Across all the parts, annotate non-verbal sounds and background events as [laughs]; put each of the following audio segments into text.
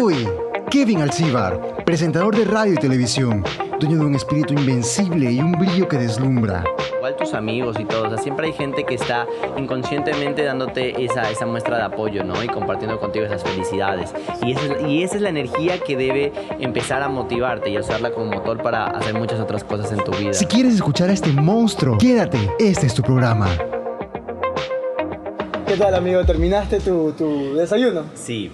Uy, Kevin Alcibar, presentador de radio y televisión, dueño de un espíritu invencible y un brillo que deslumbra. Igual tus amigos y todo, o sea, siempre hay gente que está inconscientemente dándote esa, esa muestra de apoyo, ¿no? Y compartiendo contigo esas felicidades. Y esa, es, y esa es la energía que debe empezar a motivarte y a usarla como motor para hacer muchas otras cosas en tu vida. Si quieres escuchar a este monstruo, quédate, este es tu programa. ¿Qué tal, amigo? ¿Terminaste tu, tu desayuno? Sí,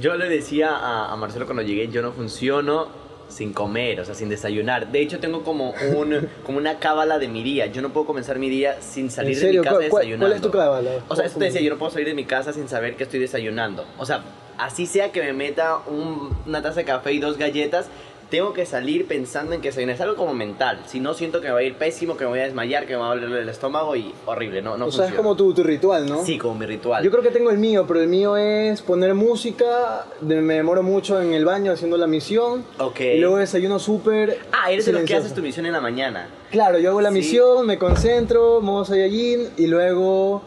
yo le decía a, a Marcelo cuando llegué, yo no funciono sin comer, o sea, sin desayunar. De hecho, tengo como, un, [laughs] como una cábala de mi día. Yo no puedo comenzar mi día sin salir de mi casa ¿Cuál- desayunando. cuál es tu cábala? O sea, esto te decía, yo no puedo salir de mi casa sin saber que estoy desayunando. O sea, así sea que me meta un- una taza de café y dos galletas, tengo que salir pensando en que desayunar. Es algo como mental. Si no, siento que me va a ir pésimo, que me voy a desmayar, que me va a doler el estómago y horrible. No, no o sea, es como tu, tu ritual, ¿no? Sí, como mi ritual. Yo creo que tengo el mío, pero el mío es poner música, de- me demoro mucho en el baño haciendo la misión, Ok. y luego desayuno súper Ah, eres de los que haces tu misión en la mañana. Claro, yo hago la Sí. misión, me concentro, modo Saiyajin, y luego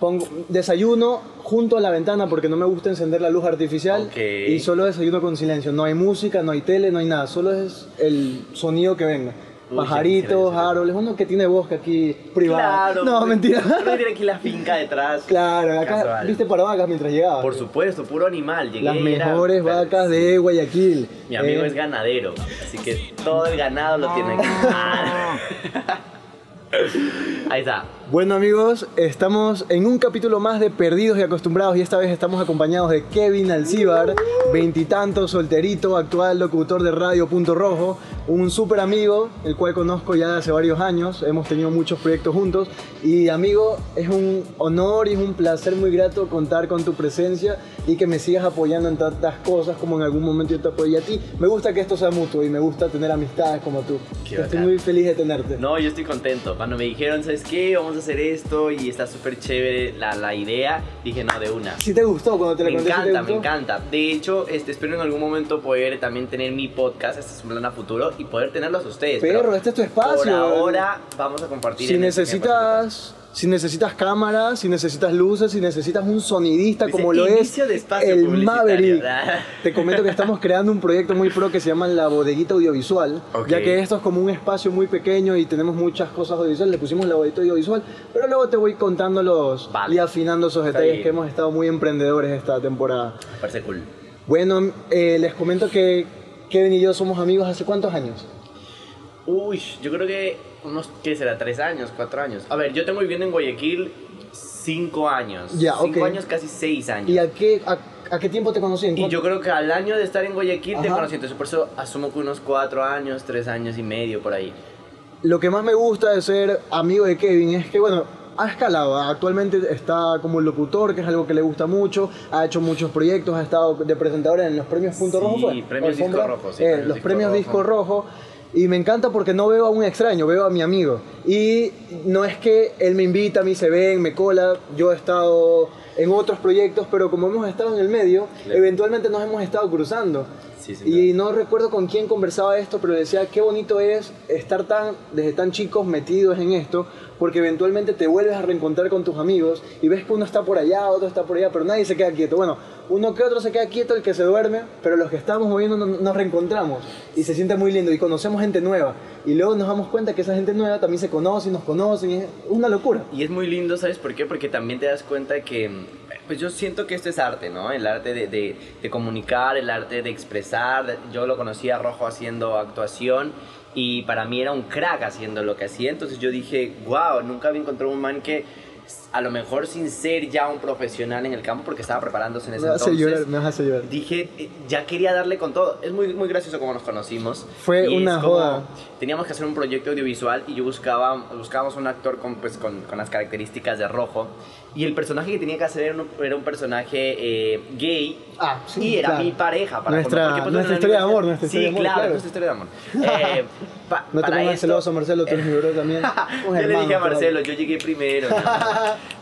pongo desayuno junto a la ventana porque no me gusta encender la luz artificial, Ok. y solo desayuno con silencio. No hay música, no hay tele, no hay nada, solo es el sonido que venga. Uy, Pajaritos, árboles, uno que tiene bosque aquí privado. Claro. no, mentira. Uno tiene aquí la finca detrás. Claro, acá Casual. viste parvacas mientras llegaba. Por supuesto, puro animal. Llegué Las y era- mejores vacas de Guayaquil. Mi amigo Eh, es ganadero, así que todo el ganado lo tiene aquí. Ah. [laughs] [laughs] Ahí está. Bueno amigos, estamos en un capítulo más de Perdidos y Acostumbrados y esta vez estamos acompañados de Kevin Alcíbar, veintitantos, solterito, actual locutor de Radio Punto Rojo, un súper amigo, el cual conozco ya de hace varios años, hemos tenido muchos proyectos juntos y amigo, es un honor y es un placer muy grato contar con tu presencia y que me sigas apoyando en tantas cosas como en algún momento yo te apoyé a ti. Me gusta que esto sea mutuo y me gusta tener amistades como tú. Qué Estoy muy feliz de tenerte. No, yo estoy contento. Cuando me dijeron, ¿sabes qué? Vamos a hacer esto y está súper chévere la, la idea, dije, no, de una. Si te gustó cuando te Me la conté, ¿sí te encanta, me encanta. De hecho, este, espero en algún momento poder también tener mi podcast, este es un plan a futuro, y poder tenerlos a ustedes. Perro, pero este es tu espacio. Por ahora vamos a compartir. Si este si necesitas cámaras, si necesitas luces, si necesitas un sonidista Dice, como lo es de el. Maverick. [laughs] Te comento que estamos creando un proyecto muy pro que se llama La Bodeguita Audiovisual, Ok. ya que esto es como un espacio muy pequeño y tenemos muchas cosas audiovisuales, le pusimos La Bodeguita Audiovisual, pero luego te voy contando los Vale. y afinando esos Está detalles bien. que hemos estado muy emprendedores esta temporada. Parece cool. Bueno, eh, les comento que Kevin y yo somos amigos hace cuántos años? Uy, yo creo que unos, ¿qué será? ¿Tres años? ¿Cuatro años? A ver, yo tengo viviendo en Guayaquil cinco años. Ya, Cinco ok. años, casi seis años. ¿Y a qué, a, a qué tiempo te conocí? ¿En Y yo creo que al año de estar en Guayaquil te Ajá. conocí, entonces por eso asumo que unos cuatro años, tres años y medio por ahí. Lo que más me gusta de ser amigo de Kevin es que, bueno, ha escalado. Actualmente está como locutor, que es algo que le gusta mucho. Ha hecho muchos proyectos, ha estado de presentador en los premios Punto Sí, Rojo. premios Rojo, sí, Eh, premios los Disco premios Rojo. Disco Rojo. Y me encanta porque no veo a un extraño, veo a mi amigo. Y no es que él me invita, a mí se ven, me cola. Yo he estado en otros proyectos, pero como hemos estado en el medio, eventualmente nos hemos estado cruzando. Sí, sí, y no recuerdo con quién conversaba esto, pero decía qué bonito es estar tan, desde tan chicos metidos en esto, porque eventualmente te vuelves a reencontrar con tus amigos y ves que uno está por allá, otro está por allá, pero nadie se queda quieto. Bueno, uno que otro se queda quieto, el que se duerme, pero los que estamos moviendo nos, reencontramos y se siente muy lindo y conocemos gente nueva. Y luego nos damos cuenta que esa gente nueva también se conoce y nos conocen es una locura. Y es muy lindo, ¿sabes por qué? Porque también te das cuenta que, pues yo siento que esto es arte, ¿no? El arte de, de- de comunicar, el arte de expresar. Yo lo conocí a Rojo haciendo actuación y para mí era un crack haciendo lo que hacía. Entonces yo dije, wow, nunca había encontrado un man que a lo mejor sin ser ya un profesional en el campo porque estaba preparándose en ese Me hace entonces. llorar, me hace llorar. Dije, eh, ya quería darle con todo. Es muy, muy gracioso como nos conocimos. Fue Y una joda. Teníamos que hacer un proyecto audiovisual y yo buscaba, buscábamos un actor con, pues, con, con las características de rojo. Y el personaje que tenía que hacer era un, era un personaje eh, gay. Ah, sí, y era claro. mi pareja. Para Nuestra- pues, nuestra la historia de amor, nuestra historia de sí, amor, claro, claro. nuestra historia de amor. Eh, [laughs] pa- No te pongas celoso, Marcelo, tú eres mi bro también. [laughs] yo Un le hermano, dije a. Marcelo, yo llegué primero.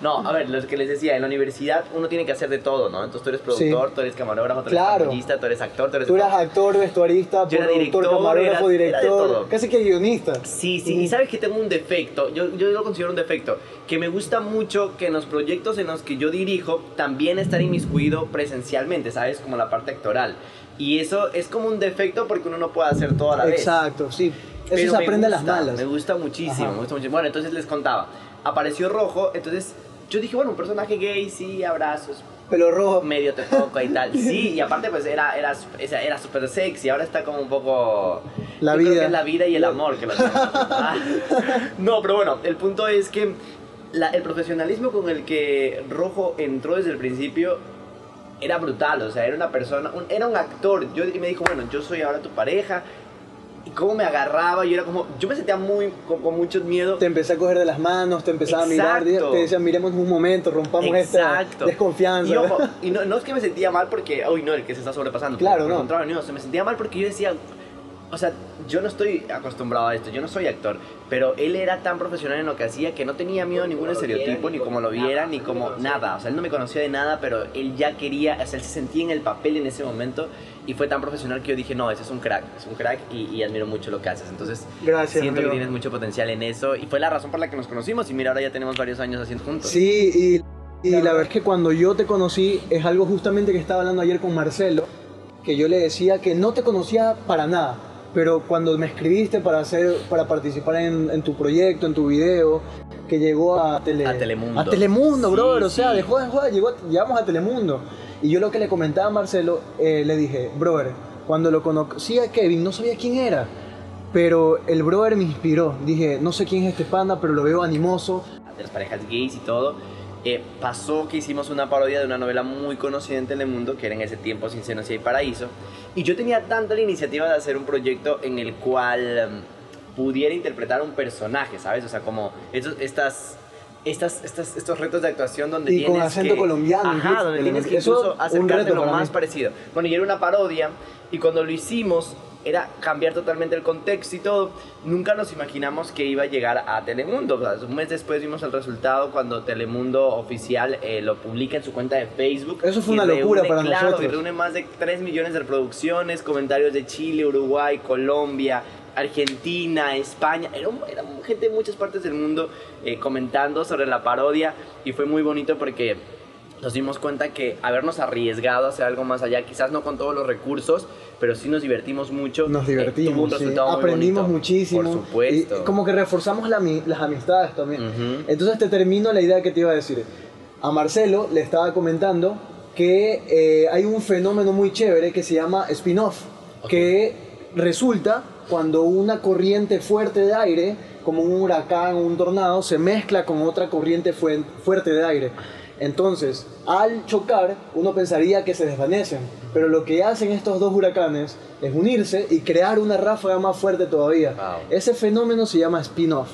No, [laughs] no a ver, lo que les decía, en la universidad uno tiene que hacer de todo, ¿no? Entonces tú eres productor, tú eres camarógrafo, tú eres Claro. pantallista, tú eres actor, tú eres... Tú eras actor, vestuarista, Yo era productor, director, camarógrafo, era- de director, casi que guionista. Sí, sí, y sabes que tengo un defecto, yo, yo lo considero un defecto, que me gusta mucho que nos proyectos en los que yo dirijo también estar inmiscuido presencialmente, ¿sabes? Como la parte actoral. Y eso es como un defecto porque uno no puede hacer todo a la vez. Exacto, sí. Eso se aprende a las gusta, malas. Me gusta muchísimo, me gusta muchísimo. Bueno, entonces les contaba. Apareció Rojo, entonces yo dije, bueno, un personaje gay, sí, abrazos, Pelo rojo. medio te toca y tal. Sí, [laughs] y aparte pues era era era, súper sexy, ahora está como un poco La yo creo vida. que es la vida y el amor que lo [laughs] Ah. No, pero bueno, el punto es que la- el profesionalismo con el que Rojo entró desde el principio era brutal, o sea, era una persona, un- era un actor. Yo, y me dijo, bueno, yo soy ahora tu pareja. Y cómo me agarraba, yo era como, yo me sentía muy, con, con mucho miedo. Te empecé a coger de las manos, te empezaba a mirar, Exacto. te decían, miremos un momento, rompamos Exacto. esta desconfianza. Y, ojo, [laughs] y no, no es que me sentía mal porque, uy, no, el que se está sobrepasando. Claro, por, no. Por contrario, no, se me sentía mal porque yo decía, o sea, yo no estoy acostumbrado a esto, yo no soy actor, pero él era tan profesional en lo que hacía que no tenía miedo a ningún estereotipo, ni como lo viera, ni como nada. O sea, él no me conocía de nada, pero él ya quería, o sea, él se sentía en el papel en ese momento y fue tan profesional que yo dije, no, ese es un crack, es un crack y, y admiro mucho lo que haces. Entonces, Gracias, siento amigo. que tienes mucho potencial en eso y fue la razón por la que nos conocimos y mira, ahora ya tenemos varios años haciendo juntos. Sí, y, y la verdad es que cuando yo te conocí, es algo justamente que estaba hablando ayer con Marcelo, que yo le decía que no te conocía para nada, pero cuando me escribiste para, hacer, para participar en, en tu proyecto, en tu video, que llegó a, Tele- A Telemundo. A Telemundo, Sí, brother, o sea, sí. dejó de jugar, llegó, llegamos a Telemundo. Y yo lo que le comentaba a Marcelo, eh, le dije, brother, cuando lo conocí a Kevin, no sabía quién era. Pero el brother me inspiró. Dije, no sé quién es este panda, pero lo veo animoso. de las parejas gays y todo, eh, pasó que hicimos una parodia de una novela muy conocida en Telemundo, que era en ese tiempo Sin Senos y Hay Paraíso, y yo tenía tanta la iniciativa de hacer un proyecto en el cual em, pudiera interpretar un personaje, ¿sabes? O sea, como estos, estas... Estas, estas, estos retos de actuación donde Y con tienes acento que, colombiano, Ajá, incluso. donde tienes que incluso acercarte lo más mí. parecido. Bueno, y era una parodia y cuando lo hicimos era cambiar totalmente el contexto y todo. Nunca nos imaginamos que iba a llegar a Telemundo. O sea, un mes después vimos el resultado cuando Telemundo oficial eh, lo publica en su cuenta de Facebook. Eso fue una locura reúne, para claro, nosotros. Y reúne más de 3 millones de reproducciones, comentarios de Chile, Uruguay, Colombia. Argentina, España, era gente de muchas partes del mundo eh, comentando sobre la parodia y fue muy bonito porque nos dimos cuenta que habernos arriesgado a hacer algo más allá, quizás no con todos los recursos, pero sí nos divertimos mucho. Nos eh, divertimos, tuvo un sí. muy aprendimos bonito. muchísimo. Por supuesto. Y como que reforzamos la las amistades también. Entonces te termino la idea que te iba a decir. A Marcelo le estaba comentando que eh, hay un fenómeno muy chévere que se llama spin-off, que resulta cuando una corriente fuerte de aire, como un huracán o un tornado, se mezcla con otra corriente fuerte de aire. Entonces, al chocar, uno pensaría que se desvanecen, pero lo que hacen estos dos huracanes es unirse y crear una ráfaga más fuerte todavía. Wow. Ese fenómeno se llama spin-off.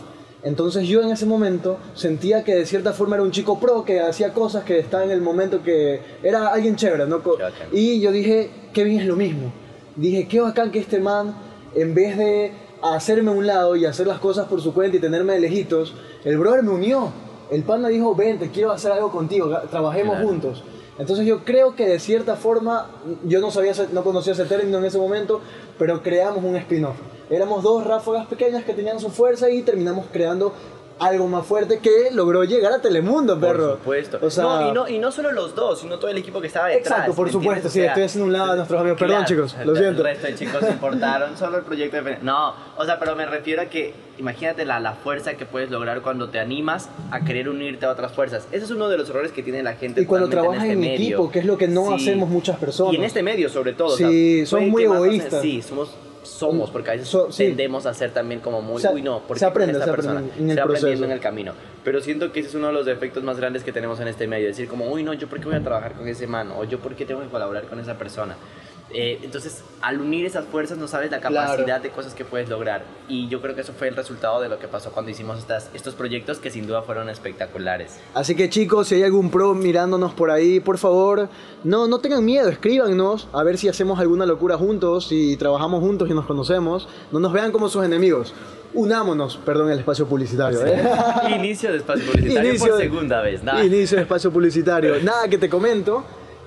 Entonces yo en ese momento sentía que de cierta forma era un chico pro que hacía cosas que estaba en el momento que era alguien chévere, ¿no? Y yo dije, Kevin es lo mismo. Dije, qué bacán que este man, en vez de hacerme a un lado y hacer las cosas por su cuenta y tenerme de lejitos, el brother me unió. El pana dijo, ven, te quiero hacer algo contigo, trabajemos Claro. juntos. Entonces yo creo que de cierta forma, yo no sabía, no conocía ese término en ese momento, pero creamos un spin-off. Éramos dos ráfagas pequeñas que tenían su fuerza y terminamos creando algo más fuerte que logró llegar a Telemundo, perro. Por supuesto. O sea, no, y, no, y no solo los dos, sino todo el equipo que estaba detrás. Exacto, por ¿me supuesto, sí, estoy haciendo un lado a nuestros amigos. Perdón, chicos, lo siento. El resto de chicos importaron solo el proyecto de... No, o sea, pero me refiero a que imagínate la, la fuerza que puedes lograr cuando te animas a querer unirte a otras fuerzas. Ese es uno de los errores que tiene la gente y cuando trabajas en, este equipo, que es lo que no Sí. hacemos muchas personas. Y en este medio, sobre todo. o Sí, sea, son puede muy más egoístas. Sí, somos, somos, porque a veces So- sí. tendemos a ser también como muy, Se- uy, no, porque se aprende, esta se aprende persona en el se va aprendiendo en el camino. Pero siento que ese es uno de los defectos más grandes que tenemos en este medio. Decir como, uy, no, yo por qué voy a trabajar con ese man, o yo por qué tengo que colaborar con esa persona. Eh, entonces, al unir esas fuerzas no sabes la Claro. capacidad de cosas que puedes lograr. Y yo creo que eso fue el resultado de lo que pasó cuando hicimos estas, estos proyectos que sin duda fueron espectaculares. Así que chicos, si hay algún pro mirándonos por ahí, por favor, no, no tengan miedo, escríbanos a ver si hacemos alguna locura juntos, si trabajamos juntos y nos conocemos. No nos vean como sus enemigos. Unámonos, perdón el espacio publicitario. ¿eh? [laughs] Inicio de espacio publicitario Inicio por segunda vez. nada. Inicio de espacio publicitario. Nada que te comento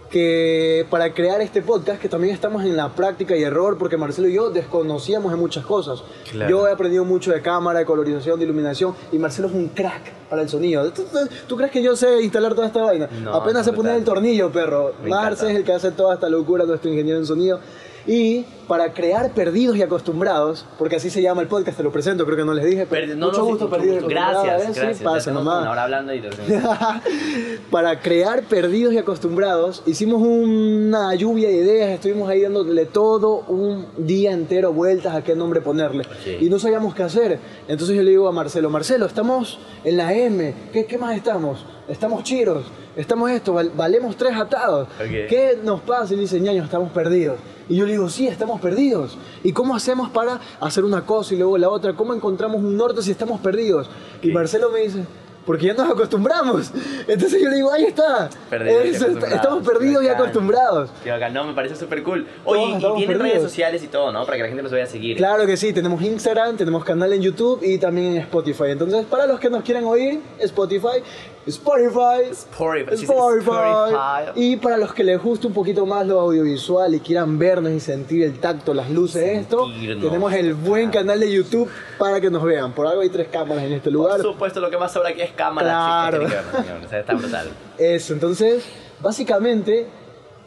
que para crear este podcast, que también estamos en la práctica y error, porque Marcelo y yo desconocíamos de muchas cosas. Claro. Yo he aprendido mucho de cámara, de colorización, de iluminación, y Marcelo es un crack para el sonido. ¿Tú, tú- tú crees que yo sé instalar toda esta vaina? No, Apenas sé poner el tornillo, perro. Marce es el que hace toda esta locura, nuestro ingeniero en sonido. Y para crear perdidos y acostumbrados, porque así se llama el podcast, te lo presento, creo que no les dije, pero Pero no, mucho no, sí, gusto, perdidos y. Gracias. Sí, gracias. Pasa nomás. una hora hablando y. [laughs] Para crear perdidos y acostumbrados, hicimos una lluvia de ideas, estuvimos ahí dándole todo un día entero vueltas a qué nombre ponerle. Sí. Y no sabíamos qué hacer. Entonces yo le digo a Marcelo, Marcelo, estamos en la M, ¿qué, qué más estamos? Estamos chiros, estamos esto, val- valemos tres atados. Ok. ¿Qué nos pasa? Y dice, ñaño, estamos perdidos. Y yo le digo, sí, estamos perdidos. ¿Y cómo hacemos para hacer una cosa y luego la otra? ¿Cómo encontramos un norte si estamos perdidos? Y. Marcelo me dice, porque ya nos acostumbramos. [laughs] Entonces yo le digo, ahí está. Eso, acostumbrados. estamos perdidos y acostumbrados. No, me parece súper cool. Todos Oye, y tienen perdidos. redes sociales y todo, ¿no? Para que la gente los vaya a seguir. Claro que sí, tenemos Instagram, tenemos canal en YouTube y también en Spotify. Entonces, para los que nos quieran oír, Spotify, Spotify, Spotify. Spotify. Y para los que les guste un poquito más lo audiovisual y quieran vernos y sentir el tacto, las luces, esto, Sentirnos. tenemos el buen canal de YouTube para que nos vean. Por algo hay tres cámaras en este lugar. Por supuesto, lo que más sobra aquí es cámara. Claro. chicos, tiene que ver, señor. O sea, está brutal. [laughs] Eso, entonces, básicamente,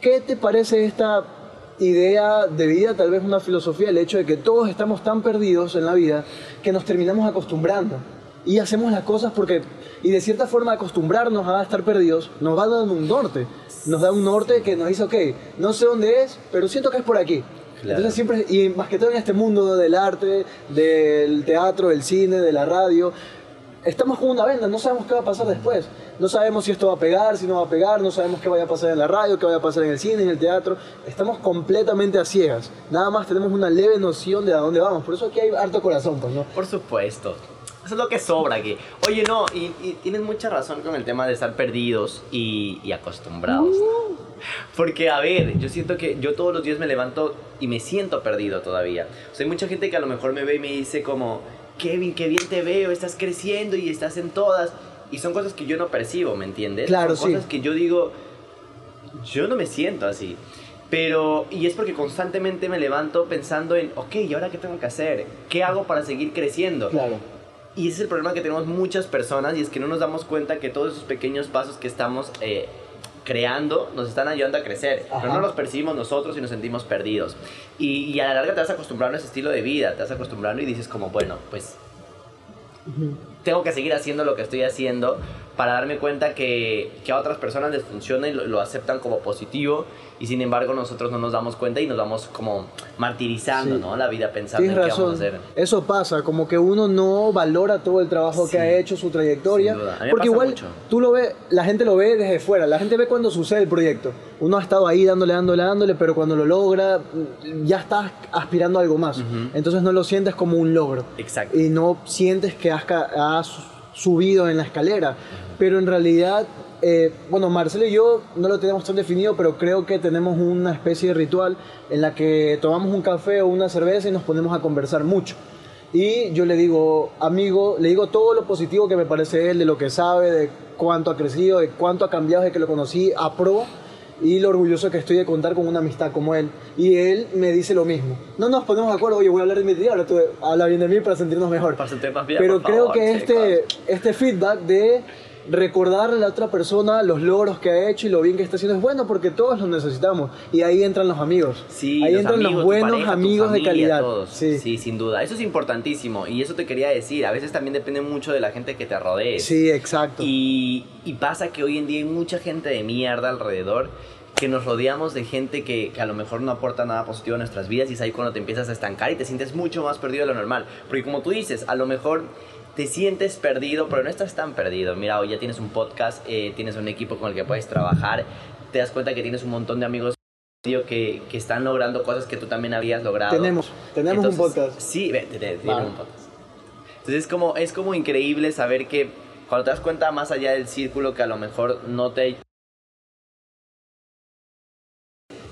¿qué te parece esta idea de vida, tal vez una filosofía, el hecho de que todos estamos tan perdidos en la vida que nos terminamos acostumbrando y hacemos las cosas porque, y de cierta forma acostumbrarnos a estar perdidos nos va dando un norte, nos da un norte que nos dice, ok, no sé dónde es, pero siento que es por aquí. Claro. Entonces siempre, y más que todo en este mundo del arte, del teatro, del cine, de la radio, estamos con una venda, no sabemos qué va a pasar después. No sabemos si esto va a pegar, si no va a pegar, no sabemos qué vaya a pasar en la radio, qué vaya a pasar en el cine, en el teatro. Estamos completamente a ciegas. Nada más tenemos una leve noción de a dónde vamos. Por eso aquí hay harto corazón, pues, ¿no? Por supuesto. Eso es lo que sobra aquí. Oye, no, y, y tienes mucha razón con el tema de estar perdidos y, y acostumbrados. Porque, a ver, yo siento que yo todos los días me levanto y me siento perdido todavía. O sea, hay mucha gente que a lo mejor me ve y me dice como, Kevin, qué bien te veo, estás creciendo y estás en todas. Y son cosas que yo no percibo, ¿me entiendes? Claro, son sí. cosas que yo digo, yo no me siento así. Pero, y es porque constantemente me levanto pensando en, ok, ¿y ahora qué tengo que hacer? ¿Qué hago para seguir creciendo? Claro. Y ese es el problema que tenemos muchas personas y es que no nos damos cuenta que todos esos pequeños pasos que estamos eh, creando nos están ayudando a crecer. Ajá. Pero no los percibimos nosotros y nos sentimos perdidos. Y, y a la larga te vas acostumbrando a ese estilo de vida, te vas acostumbrando y dices como, bueno, pues tengo que seguir haciendo lo que estoy haciendo para darme cuenta que, que a otras personas les funciona y lo, lo aceptan como positivo y sin embargo nosotros no nos damos cuenta y nos vamos como martirizando, Sí. ¿no? La vida pensando Tienes en qué razón. vamos a hacer. Eso pasa, como que uno no valora todo el trabajo Sí. que ha hecho, su trayectoria. Porque igual mucho. tú lo ves, la gente lo ve desde fuera, la gente ve cuando sucede el proyecto. Uno ha estado ahí dándole, dándole, dándole, pero cuando lo logra, ya estás aspirando a algo más. Entonces no lo sientes como un logro. Exacto. Y no sientes que has, has subido en la escalera. Pero en realidad, eh, bueno, Marcelo y yo no lo tenemos tan definido, pero creo que tenemos una especie de ritual en la que tomamos un café o una cerveza y nos ponemos a conversar mucho. Y yo le digo, amigo, le digo todo lo positivo que me parece él, de lo que sabe, de cuánto ha crecido, de cuánto ha cambiado desde que lo conocí a pro y lo orgulloso que estoy de contar con una amistad como él. Y él me dice lo mismo. No nos ponemos de acuerdo, oye, voy a hablar de mi tía, ahora tú habla bien de mí para sentirnos mejor. Para sentirnos más bien, Pero por creo favor, que este, este feedback de recordarle a la otra persona los logros que ha hecho y lo bien que está haciendo es bueno porque todos lo necesitamos. Y ahí entran los amigos. Sí, ahí los entran amigos, los buenos pareja, amigos familia, de calidad. todos. Sí. Sí. sin duda. Eso es importantísimo. Y eso te quería decir. A veces también depende mucho de la gente que te rodee. Sí, exacto. Y, y pasa que hoy en día hay mucha gente de mierda alrededor que nos rodeamos de gente que, que a lo mejor no aporta nada positivo a nuestras vidas y es ahí cuando te empiezas a estancar y te sientes mucho más perdido de lo normal. Porque como tú dices, a lo mejor te sientes perdido, pero no estás tan perdido. Mira, hoy ya tienes un podcast, eh, tienes un equipo con el que puedes trabajar, te das cuenta que tienes un montón de amigos que, que están logrando cosas que tú también habías logrado. Tenemos, tenemos un podcast. Sí, te- te- un podcast. Entonces es como, es como increíble saber que cuando te das cuenta más allá del círculo que a lo mejor no te...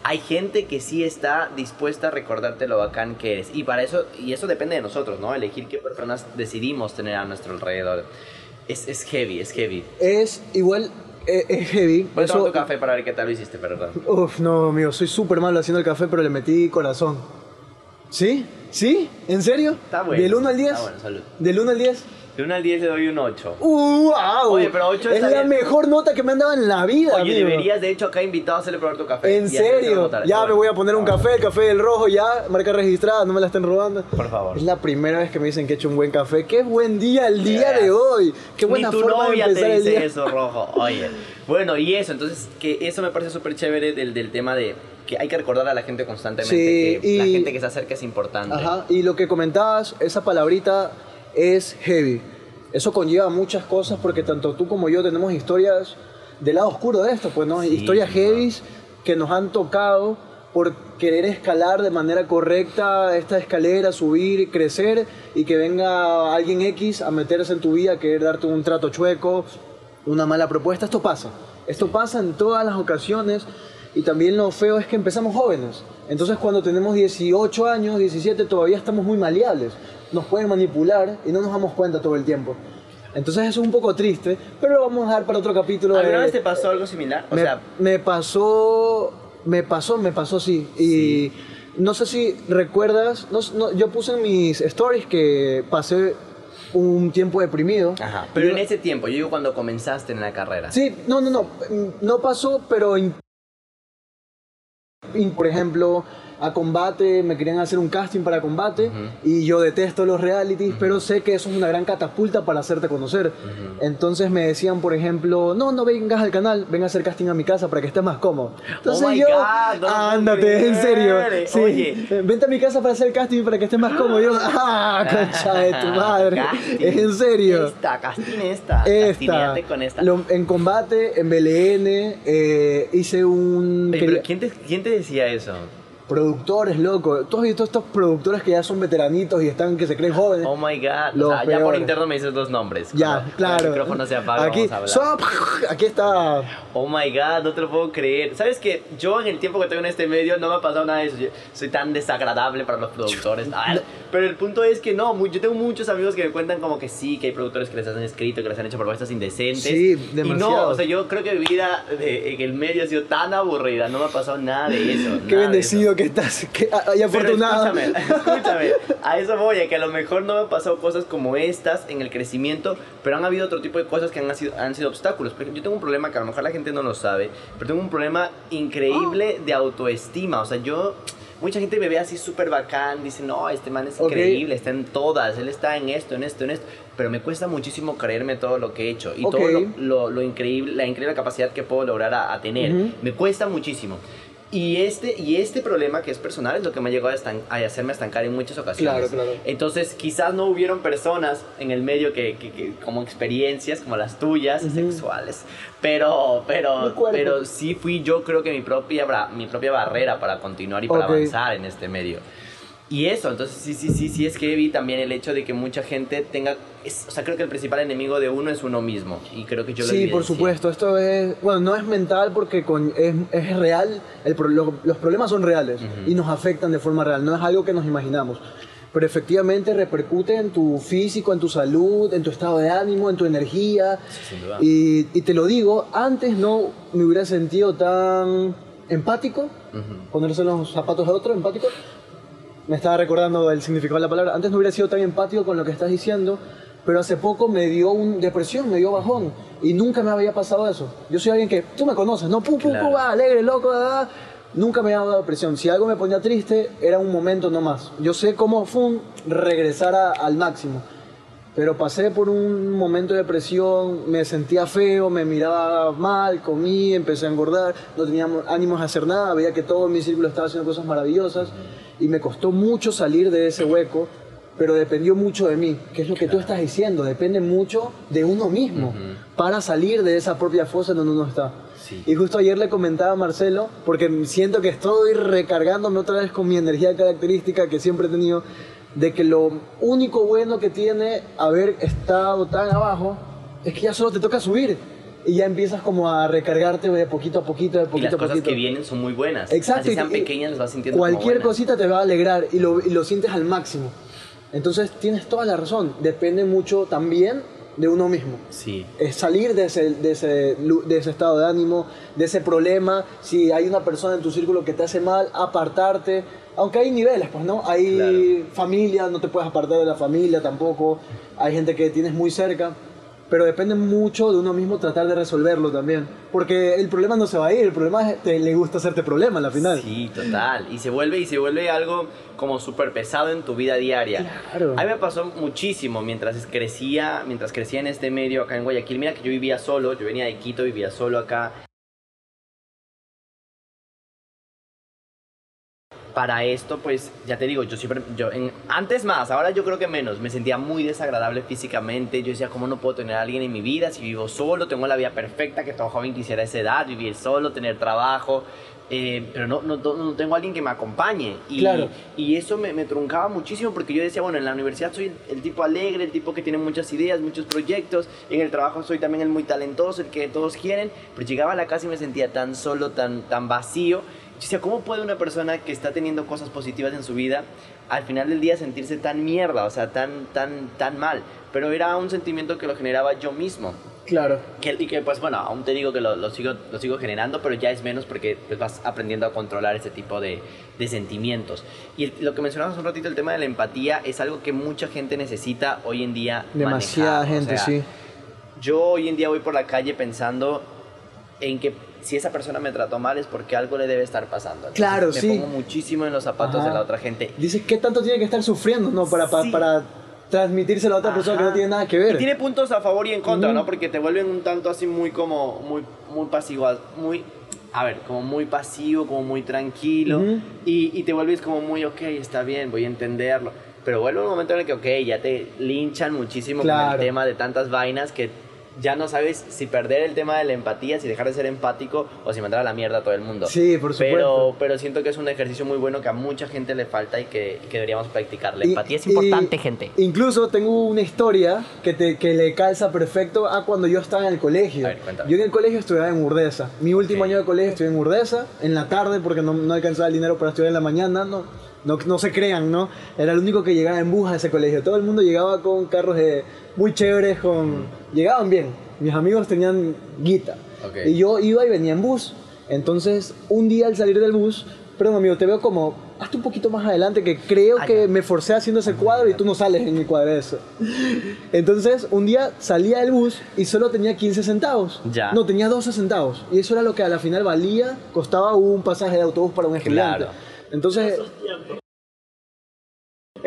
Hay gente que sí está dispuesta a recordarte lo bacán que eres. Y para eso, y eso depende de nosotros, ¿no? Elegir qué personas decidimos tener a nuestro alrededor. Es, es heavy, es heavy. Es igual, es, es heavy. Voy a tomar tu café para ver qué tal lo hiciste, perdón. Uf, no, amigo, soy súper malo haciendo el café, pero le metí corazón. ¿Sí? ¿Sí? ¿En serio? Está bueno. ¿Del 1 al 10? Está bueno, salud. ¿Del 1 al 10? De 1 al 10 le doy un 8. ¡Uh, wow! Oye, pero ocho Es está la bien. mejor nota que me han dado en la vida, Oye, amigo. deberías de hecho acá invitado a hacerle probar tu café. ¿En serio? Ya Está me voy a poner un Está café, el café del rojo ya, marca registrada, no me la estén robando. Por favor. Es la primera vez que me dicen que he hecho un buen café. ¡Qué buen día el día Yes. de hoy! ¡Qué buena Ni tu forma de novia empezar te el dice día! eso, rojo. Oye. Bueno, y eso, entonces, que eso me parece súper chévere del, del tema de que hay que recordar a la gente constantemente Sí, que la gente que se acerca es importante. Ajá, y lo que comentabas, esa palabrita es heavy. Eso conlleva muchas cosas porque tanto tú como yo tenemos historias del lado oscuro de esto, pues, ¿no? Sí, historias heavy que nos han tocado por querer escalar de manera correcta esta escalera, subir, crecer y que venga alguien X a meterse en tu vida, a querer darte un trato chueco, una mala propuesta. Esto pasa. Esto pasa en todas las ocasiones y también lo feo es que empezamos jóvenes. Entonces cuando tenemos 18 años, 17, todavía estamos muy maleables. Nos pueden manipular y no nos damos cuenta todo el tiempo. Entonces eso es un poco triste, pero lo vamos a dejar para otro capítulo. ¿Alguna de- vez te pasó algo similar? O me, sea, me pasó, me pasó, me pasó sí. Y no sé si recuerdas, no- no, yo puse en mis stories que pasé un tiempo deprimido. ajá. Pero Yo- en ese tiempo, yo digo cuando comenzaste en la carrera. Sí, no, no, no, no pasó, pero in- in- por ejemplo, a combate, me querían hacer un casting para combate y yo detesto los realities, pero sé que eso es una gran catapulta para hacerte conocer. Entonces me decían, por ejemplo, no, no vengas al canal, ven a hacer casting a mi casa para que estés más cómodo. Entonces Oh my yo, God, puedo ándate, en serio. Sí, Oye. vente a mi casa para hacer casting para que estés más cómodo. Yo, ah, [laughs] concha de tu madre. [laughs] En serio. Esta, casting esta. Esta, con esta. lo- en combate, en BLN, eh, hice un... Oye, pero ¿quién te, ¿quién te decía eso? Productores, loco. Tú has visto estos productores que ya son veteranitos y están, que se creen jóvenes. Oh my god. Los o sea, ya por peores. interno me dices dos nombres. ya, Cuando- cuando claro. El micrófono se apaga, aquí, vamos a hablar. so- [laughs] aquí está. Oh my god, no te lo puedo creer. ¿Sabes que Yo en el tiempo que tengo en este medio no me ha pasado nada de eso. Yo soy tan desagradable para los productores. Ah, pero el punto es que no, yo tengo muchos amigos que me cuentan como que sí, que hay productores que les han escrito, que les han hecho propuestas indecentes. Sí, Y no, demasiado. o sea, yo creo que mi vida de- en el medio ha sido tan aburrida, no me ha pasado nada de eso. Qué nada bendecido que estás, que Pero afortunado. escúchame, escúchame, a eso voy, a que a lo mejor no me han pasado cosas como estas en el crecimiento, pero han habido otro tipo de cosas que han sido, han sido obstáculos. Por ejemplo, yo tengo un problema que a lo mejor la gente no lo sabe, pero tengo un problema increíble de autoestima. O sea, yo, mucha gente me ve así súper bacán, dice, no, este man es Ok. increíble, está en todas, él está en esto, en esto, en esto, pero me cuesta muchísimo creerme todo lo que he hecho y Ok. todo lo, lo- lo increíble, la increíble capacidad que puedo lograr a, a tener. Ujú. Me cuesta muchísimo. Y este, y este problema que es personal es lo que me ha llegado a, estan- a hacerme estancar en muchas ocasiones. Claro, claro. Entonces, quizás no hubieron personas en el medio que, que- que- como experiencias como las tuyas, sexuales, pero, pero, pero sí fui yo creo que mi propia, mi propia barrera para continuar y para avanzar en este medio. Y eso, entonces sí, sí, sí, sí es que vi también el hecho de que mucha gente tenga, es- o sea, creo que el principal enemigo de uno es uno mismo. Y creo que yo lo Sí, por supuesto. Esto es, bueno, no es mental porque con- es, es real. El lo- los problemas son reales Ujú. y nos afectan de forma real. No es algo que nos imaginamos. Pero efectivamente repercute en tu físico, en tu salud, en tu estado de ánimo, en tu energía. sin duda. Y, y te lo digo, antes no me hubiera sentido tan empático, Ujú. ponerse en los zapatos de otro, empático. Me estaba recordando el significado de la palabra. Antes no hubiera sido tan empático con lo que estás diciendo, pero hace poco me dio un depresión, me dio bajón. Y nunca me había pasado eso. Yo soy alguien que, tú me conoces, ¿no? Pum, pum, Claro. pum, va, alegre, loco, ah. Nunca me había dado depresión. Si algo me ponía triste, era un momento nomás. Yo sé cómo fue regresar a- al máximo. Pero pasé por un momento de depresión, me sentía feo, me miraba mal, comí, empecé a engordar, no tenía ánimos a hacer nada, veía que todo mi círculo estaba haciendo cosas maravillosas y me costó mucho salir de ese hueco, pero dependió mucho de mí, que es lo que tú estás diciendo, depende mucho de uno mismo para salir de esa propia fosa en donde uno está. Sí. Y justo ayer le comentaba a Marcelo, porque siento que estoy recargándome otra vez con mi energía característica que siempre he tenido, de que lo único bueno que tiene haber estado tan abajo es que ya solo te toca subir. Y ya empiezas como a recargarte de poquito a poquito, de Y poquito las a cosas poquito. que vienen son muy buenas. Exacto. Así y- sean y pequeñas, las vas sintiendo como Cualquier buenas. cosita te va a alegrar y lo, y lo sientes al máximo. Entonces tienes toda la razón. Depende mucho también de uno mismo. Sí. Es salir de ese, de, ese, de ese estado de ánimo, de ese problema. Si hay una persona en tu círculo que te hace mal, apartarte. Aunque hay niveles, pues, ¿no? Hay familia, no te puedes apartar de la familia tampoco. Hay gente que tienes muy cerca. Pero depende mucho de uno mismo tratar de resolverlo también. Porque el problema no se va a ir, el problema es que le gusta hacerte problema al final. Sí, total. Y se vuelve, y se vuelve algo como súper pesado en tu vida diaria. Claro. A mí me pasó muchísimo mientras crecía, mientras crecía en este medio acá en Guayaquil. Mira que yo vivía solo, yo venía de Quito, vivía solo acá. Para esto, pues, ya te digo, yo siempre, yo en, antes más, ahora yo creo que menos, me sentía muy desagradable físicamente, yo decía, ¿cómo no puedo tener a alguien en mi vida si vivo solo? Tengo la vida perfecta que todo joven quisiera a esa edad, vivir solo, tener trabajo, eh, pero no, no, no tengo a alguien que me acompañe. Y, Claro. y eso me, me truncaba muchísimo porque yo decía, bueno, en la universidad soy el, el tipo alegre, el tipo que tiene muchas ideas, muchos proyectos, en el trabajo soy también el muy talentoso, el que todos quieren, pero llegaba a la casa y me sentía tan solo, tan, tan vacío. Yo decía, ¿cómo puede una persona que está teniendo cosas positivas en su vida al final del día sentirse tan mierda, o sea, tan, tan, tan mal? Pero era un sentimiento que lo generaba yo mismo. Claro. Que, y que pues bueno, aún te digo que lo, lo sigo, lo sigo generando, pero ya es menos porque pues, vas aprendiendo a controlar ese tipo de, de sentimientos. Y el- lo que mencionabas hace un ratito, el tema de la empatía, es algo que mucha gente necesita hoy en día. Demasiada manejar. O gente, sea, sí. Yo hoy en día voy por la calle pensando en que si esa persona me trató mal es porque algo le debe estar pasando. Entonces, Claro, me sí. pongo muchísimo en los zapatos Ajá. de la otra gente. Dices, ¿qué tanto tiene que estar sufriendo, no? Para, pa- Sí. para transmitírselo a otra persona que no tiene nada que ver. Y tiene puntos a favor y en contra. ¿no? Porque te vuelven un tanto así muy como, muy, muy pasivo, muy, a ver, como muy pasivo, como muy tranquilo. Y, y te vuelves como muy, ok, está bien, voy a entenderlo. Pero vuelve un momento en el que, ok, ya te linchan muchísimo con el tema de tantas vainas que ya no sabes si perder el tema de la empatía, si dejar de ser empático o si mandar a la mierda a todo el mundo. Sí, por supuesto. Pero, pero siento que es un ejercicio muy bueno que a mucha gente le falta y que, que deberíamos practicar. La Y- empatía es importante, gente. Incluso tengo una historia que, te, que le calza perfecto a cuando yo estaba en el colegio. A ver, cuéntame. yo en el colegio estudiaba en Urdesa. Mi último Ok. año de colegio estudié en Urdesa, en la tarde porque no, no alcanzaba el dinero para estudiar en la mañana. No, no, no se crean, ¿no? Era el único que llegaba en bus a ese colegio. Todo el mundo llegaba con carros de, muy chéveres, con... llegaban bien. Mis amigos tenían guita. Y yo iba y venía en bus. Entonces, un día al salir del bus, perdón amigo, te veo como, hazte un poquito más adelante, que creo Ah, que me forcé haciendo ese cuadro y tú no sales en mi cuadro de eso. Entonces, un día salía del bus y solo tenía 15 centavos. Ya. No, tenía 12 centavos. Y eso era lo que a la final valía, costaba un pasaje de autobús para un estudiante. Claro. Entonces,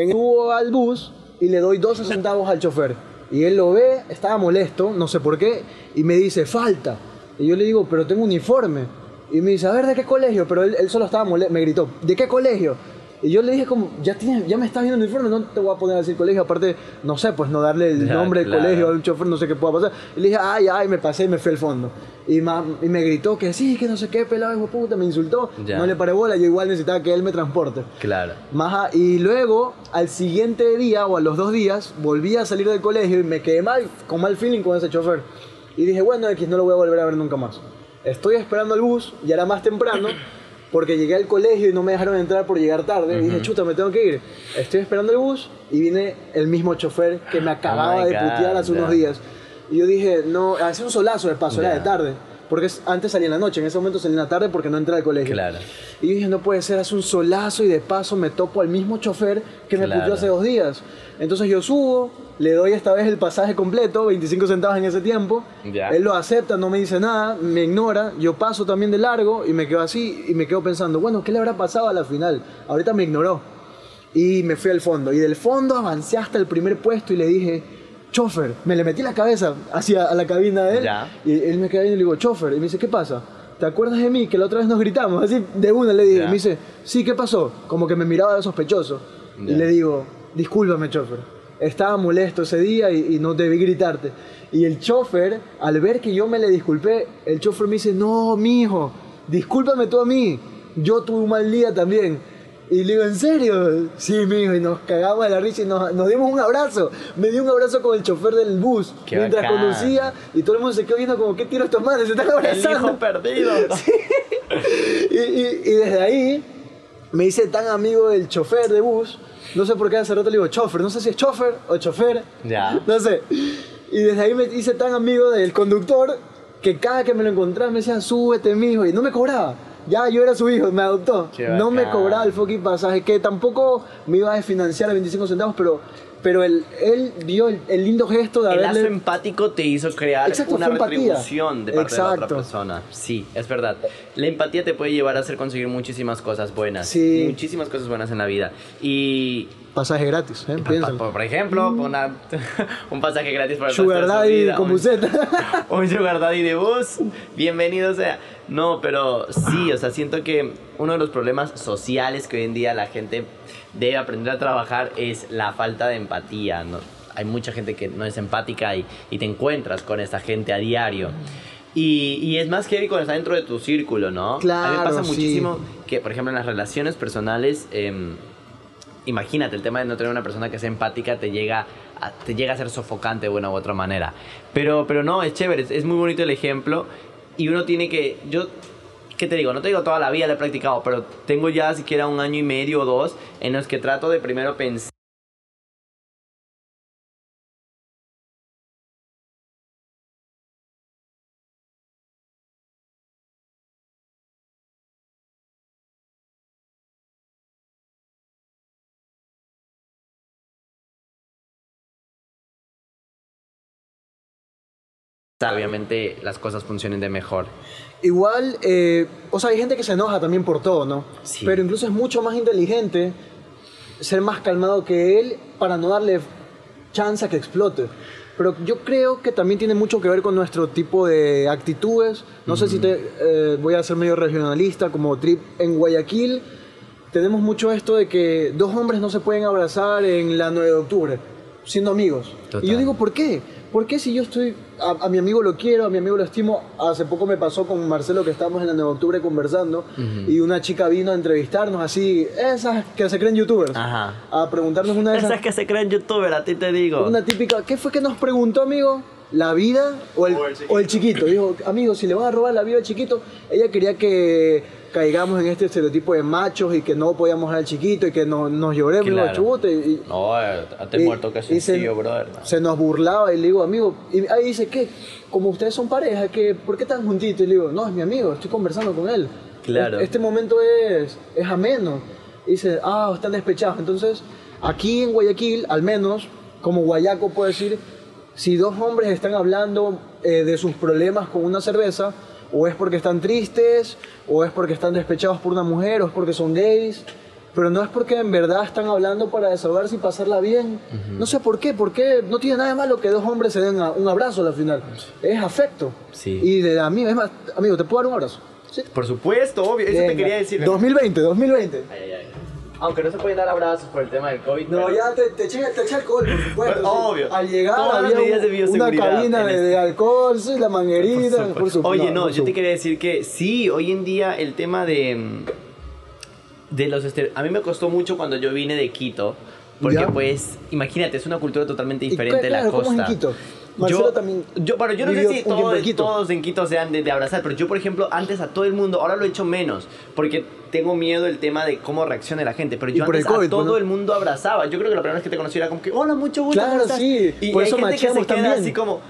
en al bus y le doy 12 centavos al chofer. Y él lo ve, estaba molesto, no sé por qué, y me dice, falta. Y yo le digo, pero tengo uniforme. Y me dice, a ver, ¿de qué colegio? Pero él, él solo estaba molesto, me gritó, ¿de qué colegio? Y yo le dije como, ya, tienes, ya me estás viendo el uniforme, no te voy a poner a decir colegio, aparte, no sé, pues no darle el [laughs] Ya, nombre del claro. colegio al chofer, no sé qué pueda pasar. Y le dije, ay, ay, me pasé y me fui al fondo. Y, ma- y me gritó que sí, que no sé qué, pelado, hijo puta, me insultó. Ya. No le paré bola, yo igual necesitaba que él me transporte. Claro. Maja, y luego, al siguiente día o a los dos días, volví a salir del colegio y me quedé mal, con mal feeling con ese chofer. Y dije, bueno, X, no lo voy a volver a ver nunca más. Estoy esperando el bus, ya era más temprano, [clears throat] porque llegué al colegio y no me dejaron entrar por llegar tarde. Y dije, chuta, me tengo que ir. Estoy esperando el bus y viene el mismo chofer que me acababa Oh de putear hace unos ya. días. Y yo dije, no, hace un solazo de paso, era Ya. de tarde. Porque es- antes salía en la noche, en ese momento salía en la tarde porque no entré al colegio. Claro. Y yo dije, no puede ser, hace un solazo y de paso me topo al mismo chofer que me Claro. hace dos días. Entonces yo subo, le doy esta vez el pasaje completo, 25 centavos en ese tiempo. Ya. Él lo acepta, no me dice nada, me ignora. Yo paso también de largo y me quedo así y me quedo pensando, bueno, ¿qué le habrá pasado a la final? Ahorita me ignoró. Y me fui al fondo. Y del fondo avancé hasta el primer puesto y le dije, chofer, me le metí la cabeza hacia a la cabina de él. Ya. Y él me queda viendo y le digo, chofer. Y me dice, ¿qué pasa? ¿Te acuerdas de mí? Que la otra vez nos gritamos. Así de una le dije. Ya. Y me dice, sí, ¿qué pasó? Como que me miraba de sospechoso. Ya. Y le digo, discúlpame, chofer. Estaba molesto ese día y, y no debí gritarte. Y el chofer, al ver que yo me le disculpé, el chofer me dice, no, mijo, discúlpame tú a mí. Yo tuve un mal día también. Y le digo, ¿en serio? Sí, mijo, y nos cagamos de la risa y nos, nos dimos un abrazo. Me dio un abrazo con el chofer del bus Qué mientras bacán. conducía y todo el mundo se quedó viendo como, ¿qué tiro estos madres? Se están El abrazando. hijo perdido. [laughs] Y, y- y desde ahí me hice tan amigo del chofer de bus. No sé por qué hace rato le digo chofer. No sé si es chofer o chofer. Ya. No sé. Y desde ahí me hice tan amigo del conductor que cada que me lo encontraba me decía, súbete, mijo, y no me cobraba. Ya yo era su hijo, me adoptó. No me cobraba el fucking pasaje, que tampoco me iba a desfinanciar a 25 centavos, pero, pero él, él dio el, el lindo gesto de El lazo haberle... empático te hizo crear Exacto, una retribución de parte de la Exacto. otra persona. Sí, es verdad. La empatía te puede llevar a hacer conseguir muchísimas cosas buenas. Sí. Muchísimas cosas buenas en la vida. Y, Pasaje gratis, ¿eh? pa- pa- Piénsalo. por, ejemplo, una- [laughs] un pasaje gratis para el Sugar Daddy vida, con un- buceta. [laughs] un sugar daddy de bus, bienvenido sea. No, pero sí, o sea, siento que uno de los problemas sociales que hoy en día la gente debe aprender a trabajar es la falta de empatía. ¿no? Hay mucha gente que no es empática y, y te encuentras con esta gente a diario. Y, y es más heavy cuando está dentro de tu círculo, ¿no? a mí Claro, me pasa sí. muchísimo que, por ejemplo, en las relaciones personales... em, imagínate, el tema de no tener una persona que sea empática te llega a, te llega a ser sofocante de una u otra manera. Pero, pero no, es chévere, es, muy bonito el ejemplo y uno tiene que, yo, ¿qué te digo? No te digo toda la vida lo he practicado, pero tengo ya siquiera un año y medio o dos en los que trato de primero pensar obviamente las cosas funcionen de mejor. Igual, eh, o sea, hay gente que se enoja también por todo, ¿no? Sí. Pero incluso es mucho más inteligente ser más calmado que él para no darle chance a que explote. Pero yo creo que también tiene mucho que ver con nuestro tipo de actitudes. No sé si te eh, voy a ser medio regionalista, como Trip en Guayaquil. Tenemos mucho esto de que dos hombres no se pueden abrazar en la 9 de octubre, siendo amigos. Total. Y yo digo, ¿por qué? ¿Por qué si yo estoy, a, a mi amigo lo quiero, a mi amigo lo estimo? Hace poco me pasó con Marcelo que estábamos en la 9 de octubre conversando y una chica vino a entrevistarnos así, esas que se creen youtubers, Ajá. a preguntarnos una de esas, Esas que se creen youtuber, a ti te digo. una típica, ¿qué fue que nos preguntó, amigo? ¿La vida o el, o el chiquito? Dijo, amigo, si le van a robar la vida al chiquito, ella quería que caigamos en este estereotipo de machos y que no podíamos al chiquito y que no, nos lloremos Claro. nos chute. Y, No, te y- muerto que y se- sencillo, brother. Se nos burlaba y le digo, amigo, y ahí dice, ¿qué? Como ustedes son pareja, ¿qué? ¿por qué están juntitos? Y le digo, no, es mi amigo, estoy conversando con él. Claro. Es- Este momento es, es ameno. Y dice, ah, están despechados. Entonces, aquí en Guayaquil, al menos, como guayaco puedo decir, si dos hombres están hablando eh, de sus problemas con una cerveza, o es porque están tristes, o es porque están despechados por una mujer, o es porque son gays, pero no es porque en verdad están hablando para desahogarse y pasarla bien. No sé por qué, porque no tiene nada de malo que dos hombres se den a- un abrazo al final. Es afecto. Sí. Y de amigo, es más, amigo, ¿te puedo dar un abrazo? Sí. Por supuesto, obvio, eso te Venga. quería decir. 2020, 2020. Ay, ay, ay. Aunque no se pueden dar abrazos por el tema del COVID. No, pero- ya te, te eché, te eché alcohol, por supuesto. Pues, sí. obvio. Al llegar Todas las había medidas de un- una cabina de, este- de alcohol, sí, la manguerita, por supuesto. Oye, no, yo te quería decir que sí, hoy en día el tema de, de los A mí me costó mucho cuando yo vine de Quito, porque ¿Ya? pues, imagínate, es una cultura totalmente Y diferente de la claro, ¿cómo costa. es en Quito? Marcelo yo, también yo, bueno, yo no sé si todos, en todos en Quito sean de, de abrazar, pero yo, por ejemplo, antes a todo el mundo, ahora lo he hecho menos, porque tengo miedo del tema de cómo reaccione la gente, pero Y yo el antes COVID, a todo el mundo abrazaba. Yo creo que la primera vez que te conocí era como que, hola, mucho gusto. Claro, ¿cómo estás?" sí, Y por hay eso gente que se macheamos queda también. así como,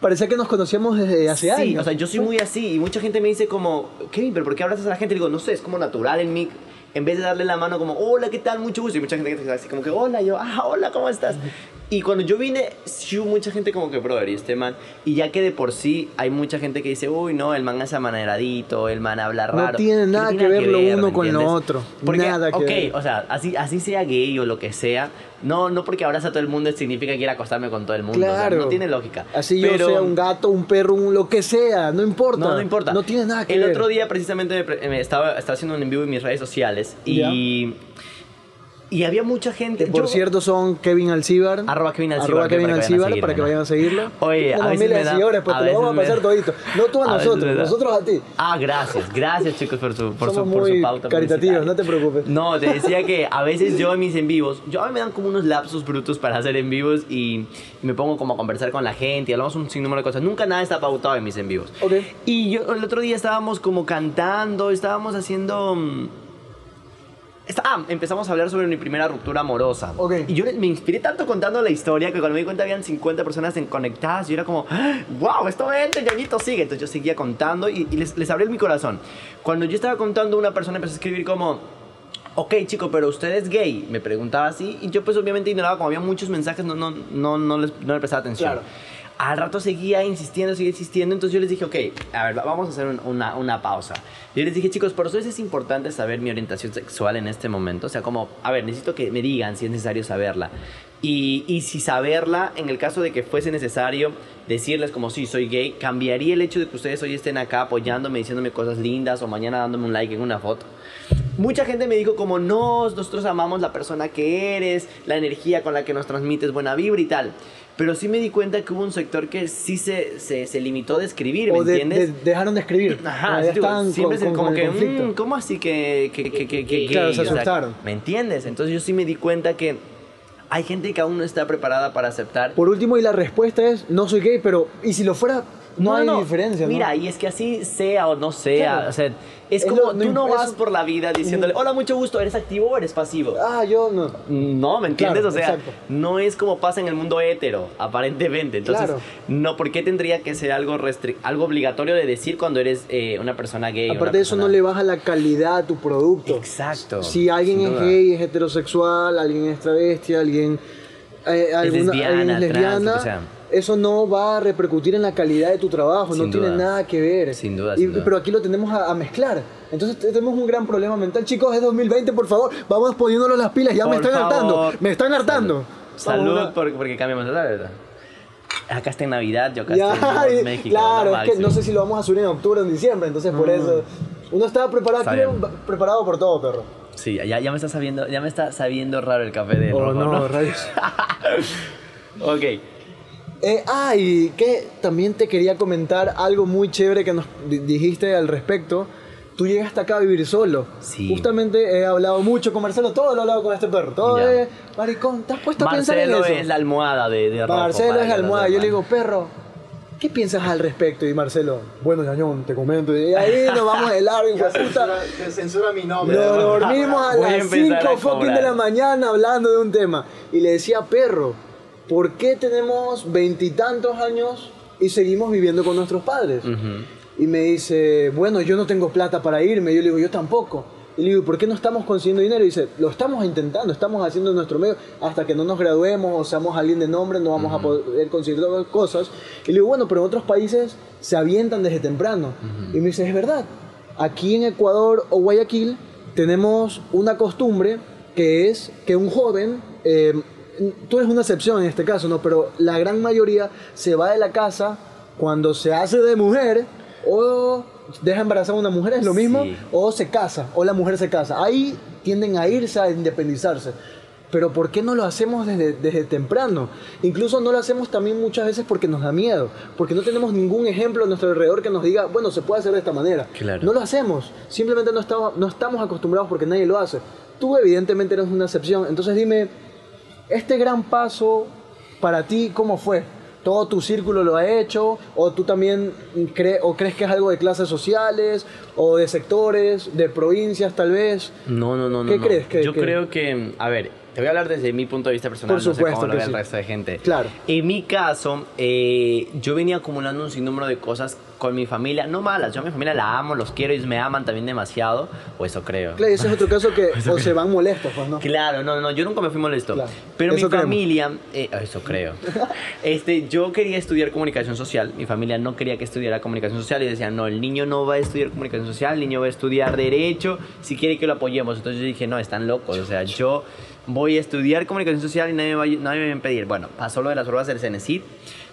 Parecía que nos conocíamos desde hace sí, años. o sea, yo soy muy así y mucha gente me dice como, Kevin, pero ¿por qué abrazas a la gente? Le digo, no sé, es como natural en mí. En vez de darle la mano como, hola, ¿qué tal? Mucho gusto. Y mucha gente que te así como que, hola, y yo, ah, hola, ¿cómo estás? Y cuando yo vine, sí hubo mucha gente como que, brother, y este man. Y ya que de por sí hay mucha gente que dice, uy, no, el man es amaneradito, el man habla No raro. tiene ¿Qué nada que ver lo uno con lo otro. Porque, Nada que ok, ver. o sea, así, así sea gay o lo que sea, no, no porque abraza a todo el mundo significa que quiera acostarme con todo el mundo. o sea, Claro. no tiene lógica. Así yo sea un gato, un perro, un lo que sea, no importa. no, no importa. No tiene nada que El ver. otro día precisamente me pre- me estaba, estaba haciendo un en vivo en mis redes sociales y, y había mucha gente. Que por yo- cierto son Kevin Alcibar. Arroba Kevin Alcibar, Arroba Kevin Alcibar para que vayan a seguirlo. Oye, a veces miles me da- seguidores, pues a te lo vamos a me pasar todito. No tú a, [laughs] nosotros, nosotros a ti. Ah, gracias, gracias chicos por su, por Somos su, por su pauta caritativos, no te preocupes. No, te decía que a veces yo [laughs] en mis en vivos, yo a mí me dan como unos lapsos brutos para hacer en vivos y me pongo como a conversar con la gente y hablamos un sinnúmero de cosas. Nunca nada está pautado en mis en vivos. Ok. Y yo el otro día estábamos como cantando, estábamos haciendo... ah, empezamos a hablar sobre mi primera ruptura amorosa. Ok. Y yo me inspiré tanto contando la historia que cuando me di cuenta habían 50 personas en conectadas y yo era como, [gasps] wow, esto vente, Ñañito, sigue. Entonces yo seguía contando y, y les, les abrí mi corazón. Cuando yo estaba contando, una persona empezó a escribir como, ok, chico, pero usted es gay. Me preguntaba así y yo pues obviamente ignoraba, como había muchos mensajes, no, no, no, no, les, no le prestaba atención. Claro. Al rato seguía insistiendo, seguía insistiendo, entonces yo les dije, ok, a ver, va- vamos a hacer un- una, una pausa. Yo les dije, chicos, para ustedes es importante saber mi orientación sexual en este momento. O sea, como, a ver, necesito que me digan si es necesario saberla. Y, y si saberla, en el caso de que fuese necesario decirles como, sí, soy gay, cambiaría el hecho de que ustedes hoy estén acá apoyándome, diciéndome cosas lindas o mañana dándome un like en una foto. Mucha gente me dijo como, no, nosotros amamos la persona que eres, la energía con la que nos transmites buena vibra y tal. Pero sí me di cuenta que hubo un sector que sí se, se, se limitó de escribir, ¿me O de- entiendes? de- dejaron de escribir. Ajá, sí, siempre con- es como con que, conflicto. mm, ¿cómo así que, que, que, que, que Claro, gay? se O sea, asustaron. ¿Me entiendes? Entonces yo sí me di cuenta que hay gente que aún no está preparada para aceptar. Por último, y la respuesta es, no soy gay, pero ¿y si lo fuera? No, hay diferencia, ¿no? Mira, y es que así sea o no sea, Claro. o sea, es, Es como no tú no vas eso- por la vida diciéndole, hola, mucho gusto, ¿eres activo o eres pasivo? Ah, yo no. No, ¿me entiendes? Claro, o sea, exacto. no es como pasa en el mundo hétero, aparentemente. Entonces, Claro. no, ¿por qué tendría que ser algo algo obligatorio de decir cuando eres eh, una persona gay? Aparte de eso, no le baja la calidad a tu producto. Exacto. Si alguien es gay, es heterosexual, alguien es travesti, alguien, eh, alguna- lesbiana, alguien es trans, lesbiana. Eso no va a repercutir en la calidad de tu trabajo, no tiene nada que ver. Sin duda, Y- sin duda. Pero aquí lo tenemos a, a mezclar. Entonces te- tenemos un gran problema mental. Chicos, es 2020, por favor, vamos poniéndonos las pilas, ya me están hartando, favor. me están hartando. Salud, una- porque cambiamos la verdad. Acá está en Navidad, yo acá Ya, estoy en México. claro, es que no sé si lo vamos a subir en octubre o en diciembre, entonces por eso uno estaba preparado, preparado por todo, perro. Sí, ya, ya me está sabiendo, ya me está sabiendo raro el café de Oh, rojo, no, ¿no? rayos. [laughs] ok. Eh, ah, y que también te quería comentar algo muy chévere que nos di- dijiste al respecto. Tú llegaste acá a vivir solo. Sí. Justamente he hablado mucho con Marcelo, todo lo he hablado con este perro. Todo Ya. es, maricón, ¿te has puesto a pensar Marcelo en eso? es la almohada de, de. Marcelo es la almohada. Yo le digo, perro, ¿qué piensas al respecto? Y Marcelo, bueno, ñañón, te comento. Y ahí nos vamos de largo, hijo. Te censura mi nombre. Nos dormimos a las empezar a 5 fucking cobrar. de la mañana hablando de un tema. Y le decía, perro, ¿por qué tenemos veintitantos años y seguimos viviendo con nuestros padres? Y me dice, bueno, yo no tengo plata para irme. Yo le digo, yo tampoco. Y le digo, ¿por qué no estamos consiguiendo dinero? Y dice, lo estamos intentando, estamos haciendo nuestro medio. Hasta que no nos graduemos o seamos alguien de nombre, no vamos a poder conseguir todas las cosas. Y le digo, bueno, pero en otros países se avientan desde temprano. Y me dice, es verdad. Aquí en Ecuador o Guayaquil tenemos una costumbre que es que un joven, eh, tú eres una excepción en este caso, ¿no? Pero la gran mayoría se va de la casa cuando se hace de mujer o deja embarazada a una mujer, es lo mismo, Sí. o se casa, o la mujer se casa. Ahí tienden a irse a independizarse. Pero ¿por qué no lo hacemos desde, desde temprano? Incluso no lo hacemos también muchas veces porque nos da miedo, porque no tenemos ningún ejemplo a nuestro alrededor que nos diga, bueno, se puede hacer de esta manera. Claro. No lo hacemos, simplemente no estamos, no estamos acostumbrados porque nadie lo hace. Tú evidentemente eres una excepción, entonces dime, este gran paso para ti, ¿cómo fue? ¿Todo tu círculo lo ha hecho? ¿O tú también cre o crees que es algo de clases sociales? ¿O de sectores? ¿De provincias tal vez? No, no, no. no, ¿Qué no. crees que- Yo que- creo que, a ver, te voy a hablar desde mi punto de vista personal, Por no sé supuesto cómo lo que ve el resto de gente. Claro. En mi caso, eh, yo venía acumulando un sinnúmero de cosas con mi familia, no malas, yo a mi familia la amo, los quiero, ellos me aman también demasiado, o eso creo. Claro, ese es otro caso que [laughs] o se van molestos, pues, ¿no? Claro, no, no, yo nunca me fui molesto. Claro. Pero Eso mi creemos. familia, eh, eso creo. [laughs] Este, yo quería estudiar comunicación social. Mi familia no quería que estudiara comunicación social y decían, no, el niño no va a estudiar comunicación social, el niño va a estudiar derecho, si quiere que lo apoyemos. Entonces yo dije, no, están locos. O sea, yo voy a estudiar comunicación social y nadie me va, nadie me va a impedir. Bueno, pasó lo de las pruebas del CENESID.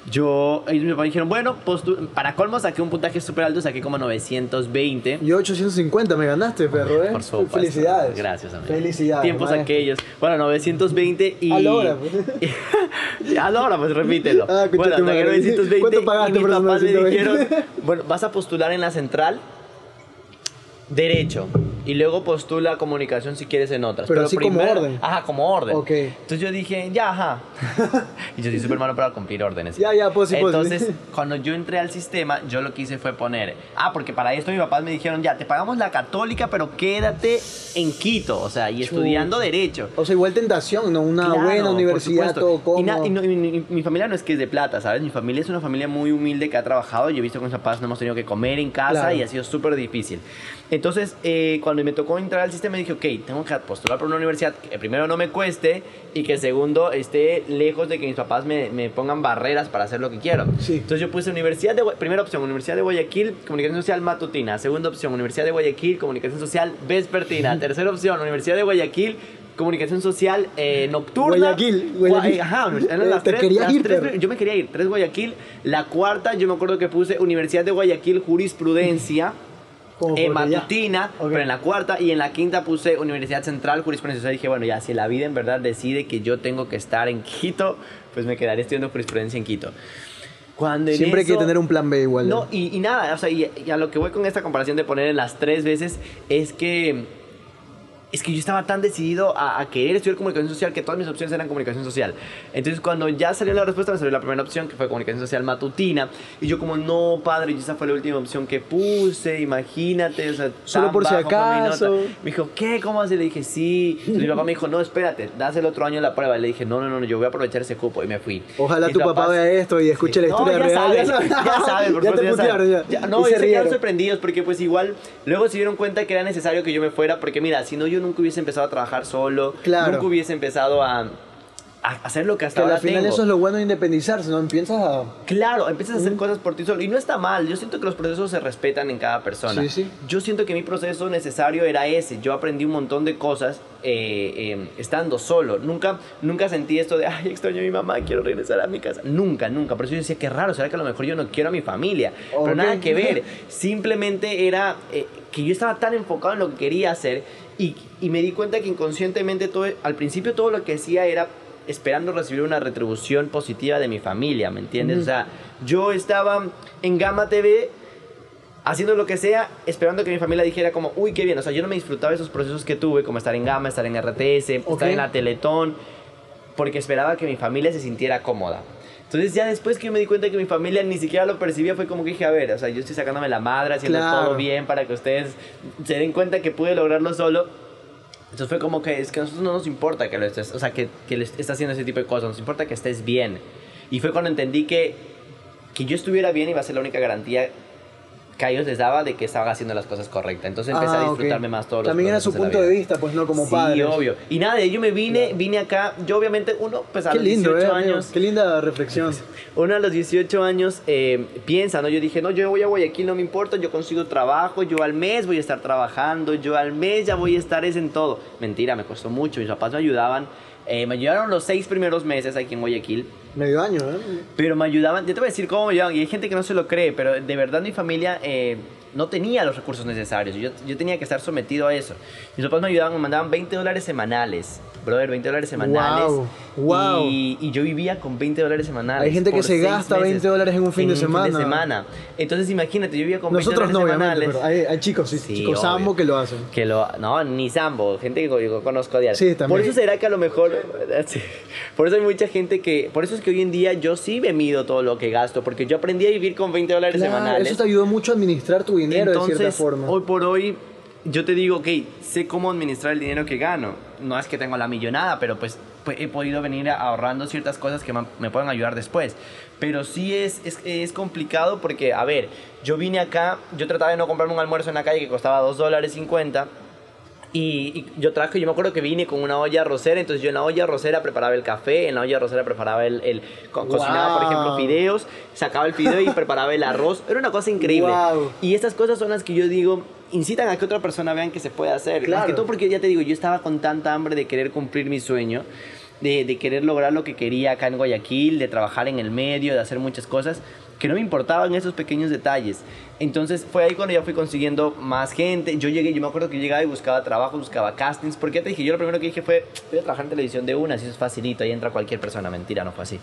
Yo, ellos me dijeron, bueno, postu- para colmo saqué un puntaje súper alto, saqué como 920. Yo 850 me ganaste, perro, ¿eh? Por supuesto. Felicidades. Gracias, amigo. Felicidades. Tiempos maestro. aquellos. Bueno, 920 y... A la hora, pues. [laughs] a la hora, pues repítelo. Ah, bueno, saqué madre. 920 ¿Cuánto pagaste y mis papás me 920? dijeron, bueno, vas a postular en la central Derecho. y luego postula comunicación si quieres en otras. Pero así como orden. Ajá, como orden. Ok. Entonces yo dije, ya, ajá. [laughs] y yo soy súper malo para cumplir órdenes. Ya, ya, pues sí, pues sí. Entonces, [laughs] cuando yo entré al sistema, yo lo que hice fue poner, ah, porque para esto mis papás me dijeron, ya, te pagamos la católica, pero quédate en Quito, o sea, y estudiando derecho. O sea, igual tentación, ¿no? Una Claro, buena universidad, todo cómodo. Y, na- y no- y mi, mi familia no es que es de plata, ¿sabes? Mi familia es una familia muy humilde que ha trabajado. Yo he visto que mis papás no hemos tenido que comer en casa Claro. y ha sido súper difícil. Entonces, eh, cuando me tocó entrar al sistema, dije, ok, tengo que postular por una universidad que primero no me cueste y que segundo esté lejos de que mis papás me, me pongan barreras para hacer lo que quiero. Sí. Entonces yo puse Universidad de primera opción, Universidad de Guayaquil, Comunicación Social Matutina. Segunda opción, Universidad de Guayaquil, Comunicación Social Vespertina. Tercera opción, Universidad de Guayaquil, Comunicación Social eh, Nocturna. Guayaquil, Guayaquil. Gua- Ajá, eran las Te tres- querías las ir, tres- pero- yo me quería ir, tres Guayaquil. La cuarta, yo me acuerdo que puse Universidad de Guayaquil, Jurisprudencia. Eh, ya. matutina, pero en la cuarta y en la quinta puse Universidad Central Jurisprudencia. Entonces dije, bueno, ya si la vida en verdad decide que yo tengo que estar en Quito, pues me quedaré estudiando jurisprudencia en Quito. Cuando en Siempre hay que tener un plan B igual. no, y, y nada, o sea, y, y a lo que voy con esta comparación de poner en las tres veces es que es que yo estaba tan decidido a, a querer estudiar comunicación social que todas mis opciones eran comunicación social. Entonces, cuando ya salió la respuesta, me salió la primera opción, que fue comunicación social matutina. Y yo, como, no, padre, y esa fue la última opción que puse, imagínate. O sea, Solo por si acaso. Me dijo, ¿qué? ¿Cómo así? Le dije, sí. Entonces, mi papá me dijo, no, espérate, das el otro año la prueba. Le dije, no, no, no, yo voy a aprovechar ese cupo. Y me fui. Ojalá Mis tu papá vea esto y escuche la no, historia ya real. Saben, ya [laughs] saben, por ya te ya putearon, ya. Ya, no, y y se se quedaron sorprendidos porque pues igual luego se dieron cuenta que era necesario que yo me fuera porque mira, si no yo nunca hubiese empezado a trabajar solo, Claro. nunca hubiese empezado a, a hacer lo que hasta Que ahora al final tengo. eso es lo bueno de independizarse, ¿no? Empiezas a... Claro, empiezas a hacer cosas por ti solo y no está mal. Yo siento que los procesos se respetan en cada persona. Sí, sí. Yo siento que mi proceso necesario era ese. Yo aprendí un montón de cosas eh, eh, estando solo. Nunca, nunca sentí esto de, ay, extraño a mi mamá, quiero regresar a mi casa. Nunca, nunca. Por eso yo decía, qué raro, será que a lo mejor yo no quiero a mi familia. Ok. Pero nada que ver. [laughs] Simplemente era eh, que yo estaba tan enfocado en lo que quería hacer y, y me di cuenta que inconscientemente todo, al principio todo lo que hacía era esperando recibir una retribución positiva de mi familia, ¿me entiendes? O sea, yo estaba en Gama TV haciendo lo que sea, esperando que mi familia dijera como, uy, qué bien. O sea, yo no me disfrutaba esos procesos que tuve, como estar en Gama, estar en RTS, estar en la Teletón, porque esperaba que mi familia se sintiera cómoda. Entonces ya después que yo me di cuenta que mi familia ni siquiera lo percibía, fue como que dije, a ver, o sea, yo estoy sacándome la madre, haciendo Claro. todo bien para que ustedes se den cuenta que pude lograrlo solo. Entonces fue como que es que a nosotros no nos importa que lo estés, o sea, que, que le estés haciendo ese tipo de cosas, nos importa que estés bien. Y fue cuando entendí que, que yo estuviera bien iba a ser la única garantía que a ellos les daba de que estaba haciendo las cosas correctas. Entonces empecé Ah, a ok. disfrutarme más todos los También era su punto de vista, pues no como sí, padre. obvio. Y nada, yo me vine, vine acá, yo obviamente, uno, pues a Qué los lindo, 18 eh, años, Qué linda reflexión. [laughs] uno a los 18 años eh, piensa, ¿no? Yo dije, no, yo voy a Guayaquil, no me importa, yo consigo trabajo, yo al mes voy a estar trabajando, yo al mes ya voy a estar es en todo. Mentira, me costó mucho, mis papás me ayudaban. Eh, me ayudaron los seis primeros meses aquí en Guayaquil. Medio año, ¿eh? Pero me ayudaban, yo te voy a decir cómo me ayudaban, y hay gente que no se lo cree, pero de verdad mi familia eh, no tenía los recursos necesarios, yo, yo tenía que estar sometido a eso. Mis papás me ayudaban, me mandaban 20 dólares semanales, brother, 20 dólares semanales. Wow, wow. Y, y yo vivía con 20 dólares semanales. Hay gente que se gasta meses 20 dólares en un fin de semana. semana. Entonces imagínate, yo vivía con 20 Nosotros no, dólares semanales. pero hay, hay chicos, sí, chicos sambo que lo hacen. Que lo, no, ni Sambo, gente que yo conozco a diario. Sí, también. Por eso será que a lo mejor, [laughs] por eso hay mucha gente que, por eso es que hoy en día yo sí me mido todo lo que gasto, porque yo aprendí a vivir con 20 dólares Claro, semanales. eso te ayudó mucho a administrar tu dinero de cierta forma. hoy por hoy, yo te digo, ok, sé cómo administrar el dinero que gano. No es que tengo la millonada, pero pues, pues, he podido venir ahorrando ciertas cosas que me, me pueden ayudar después. Pero sí es, es, es complicado porque, a ver, yo vine acá, yo trataba de no comprarme un almuerzo en la calle que costaba 2 dólares 50. Y, y yo traje, yo me acuerdo que vine con una olla arrocera, entonces yo en la olla arrocera preparaba el café, en la olla arrocera preparaba el, el co- cocinaba, por ejemplo, Wow. fideos, sacaba el fideo y preparaba el arroz. Era una cosa increíble. Wow. Y estas cosas son las que yo digo, incitan a que otra persona vean que se puede hacer. Claro. Más que todo porque ya te digo, yo estaba con tanta hambre de querer cumplir mi sueño, de, de querer lograr lo que quería acá en Guayaquil, de trabajar en el medio, de hacer muchas cosas, que no me importaban esos pequeños detalles. Entonces fue ahí cuando ya fui consiguiendo más gente. Yo llegué, yo me acuerdo que yo llegaba y buscaba trabajo, buscaba castings. Porque te dije, yo lo primero que dije fue, voy a trabajar en televisión de una, eso es facilito, ahí entra cualquier persona. Mentira, no fue así.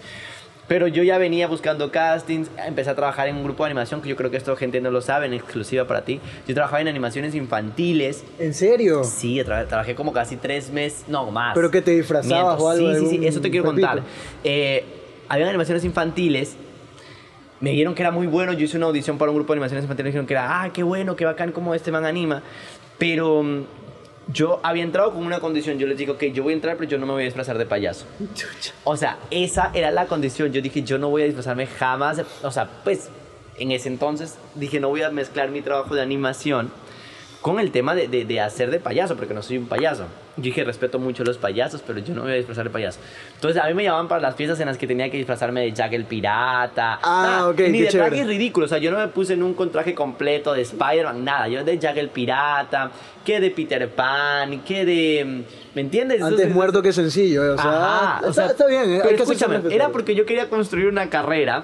Pero yo ya venía buscando castings, empecé a trabajar en un grupo de animación, que yo creo que esto gente no lo sabe, en exclusiva para ti. Yo trabajaba en animaciones infantiles. ¿En serio? Sí, tra- trabajé como casi tres meses, no más. ¿Pero que te disfrazabas Miento, o algo? Sí, sí, sí, eso te quiero contar. Eh, habían animaciones infantiles. Me dijeron que era muy bueno. Yo hice una audición para un grupo de animaciones infantiles. Me dijeron que era, ah, qué bueno, qué bacán como este man anima. Pero mm, yo había entrado con una condición. Yo les digo que yo voy a entrar, pero yo no me voy a disfrazar de payaso. O sea, esa era la condición. Yo dije, yo no voy a disfrazarme jamás. O sea, pues en ese entonces dije, no voy a mezclar mi trabajo de animación con el tema de, de- de hacer de payaso, porque no soy un payaso. Yo dije, respeto mucho a los payasos, pero yo no me voy a disfrazar de payaso. Entonces, a mí me llamaban para las fiestas en las que tenía que disfrazarme de Jack el Pirata. Ah, Nada, ok, Ni qué de chévere. trajes ridículos. O sea, yo no me puse en un contraje completo de Spider-Man, nada. Yo de Jack el Pirata, que de Peter Pan, que de... ¿Me entiendes? Antes Entonces, muerto que sencillo, o sea, Ajá, está, o sea, está bien, eh, Pero escúchame, era porque yo quería construir una carrera.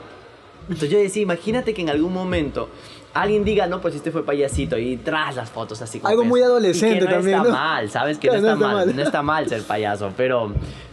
Entonces yo decía, imagínate que en algún momento alguien diga, no, pues este fue payasito y tras las fotos así como Algo muy es- adolescente y que no también, está ¿no? mal, ¿sabes? Que Claro, no, está mal, no mal. está mal ser payaso, pero...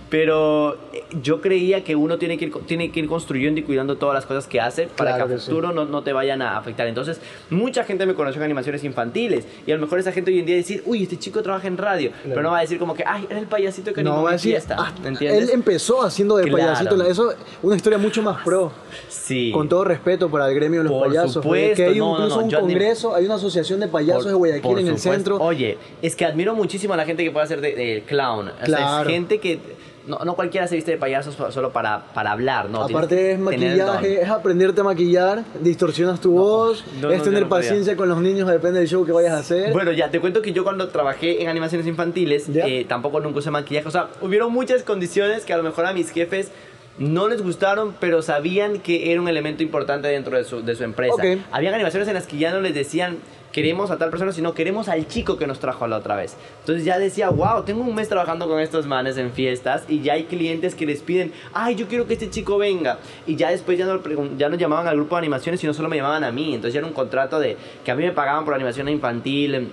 Pero eh, yo creía que uno tiene que, ir, tiene que ir construyendo y cuidando todas las cosas que hace para Claro que a que sí. futuro no, no te vayan a afectar. Entonces, mucha gente me conoció en animaciones infantiles y a lo mejor esa gente hoy en día decir, uy, este chico trabaja en radio, pero no va a decir como que, ay, era el payasito que No, va a decir, fiesta. ah, ¿me entiendes? él empezó haciendo de Claro. payasito, eso una historia mucho más pro. Sí. Con todo respeto para el gremio de los Por payasos, supuesto, que hay no, incluso no, un congreso, hay una asociación de payasos Por- de Guayaquil en el supuesto. centro. Oye, es que admiro muchísimo a la gente que puede hacer de, de clown. O sea, Claro. es gente que no, no cualquiera se viste de payasos pa- solo para, para hablar, ¿no? Aparte es maquillaje, es aprenderte a maquillar, distorsionas tu voz, no, es tener paciencia con los niños, depende del show que vayas a hacer. Bueno, ya te cuento que yo cuando trabajé en animaciones infantiles, eh, tampoco nunca usé maquillaje. O sea, hubieron muchas condiciones que a lo mejor a mis jefes no les gustaron, pero sabían que era un elemento importante dentro de su, de su empresa. Ok. Habían animaciones en las que ya no les decían queremos a tal persona, sino queremos al chico que nos trajo la otra vez. Entonces ya decía, wow, tengo un mes trabajando con estos manes en fiestas y ya hay clientes que les piden, ay, yo quiero que este chico venga. Y ya después ya no, ya no llamaban al grupo de animaciones, sino solo me llamaban a mí. Entonces ya era un contrato de que a mí me pagaban por animación infantil, em,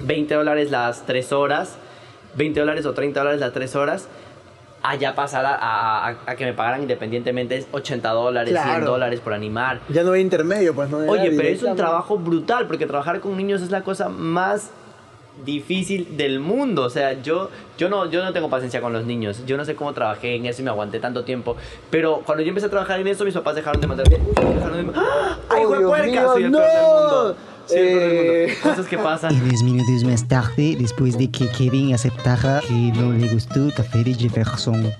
20 dólares las 3 horas, 20 dólares o 30 dólares las 3 horas. A ya pasar a, a- a- que me pagaran independientemente es 80 dólares, 100 Claro. dólares por animar. Ya no hay intermedio, pues no Era Oye, pero es un trabajo brutal porque trabajar con niños es la cosa más difícil del mundo. O sea, yo, yo, no, yo no tengo paciencia con los niños. Yo no sé cómo trabajé en eso y me aguanté tanto tiempo. Pero cuando yo empecé a trabajar en eso, mis papás dejaron de mandarme. ¡Ah! ¡Ay, Oh, Dios mío, no. del mundo. Del Eh. mundo. Cosas que pasan. Y 10 minutos más tarde, después de que Kevin aceptara que no le gustó el café de Jefferson.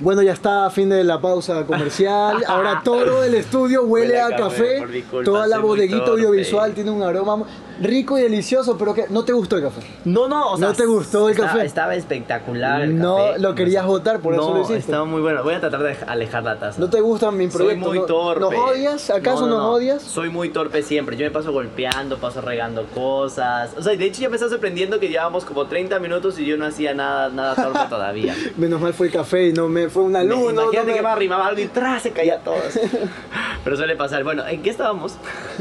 Bueno, ya está, fin de la pausa comercial. Ahora todo el estudio huele, Huele a a café, café. culpa, Toda la torpe. audiovisual tiene un aroma rico y delicioso, pero que no te gustó el café. No, no, o sea, ¿No te gustó el estaba- café? Estaba espectacular. el No, café. lo querías botar, por eso No, lo hiciste. estaba muy bueno. Voy a tratar de alejar la taza. ¿No te gusta mi Soy proyecto? muy ¿No- torpe. ¿Nos odias? ¿Acaso No, no, nos no. odias? Soy muy torpe siempre. Yo me paso golpeando, paso regando cosas. O sea, de hecho ya me está sorprendiendo que llevamos como 30 minutos y yo no hacía nada, nada torpe [laughs] todavía. Menos mal fue el café y no me fue una Me- luz. no, Imagínate no que me- arrimaba algo y tras se caía todo. [laughs] Pero suele pasar. Bueno, ¿en qué estábamos?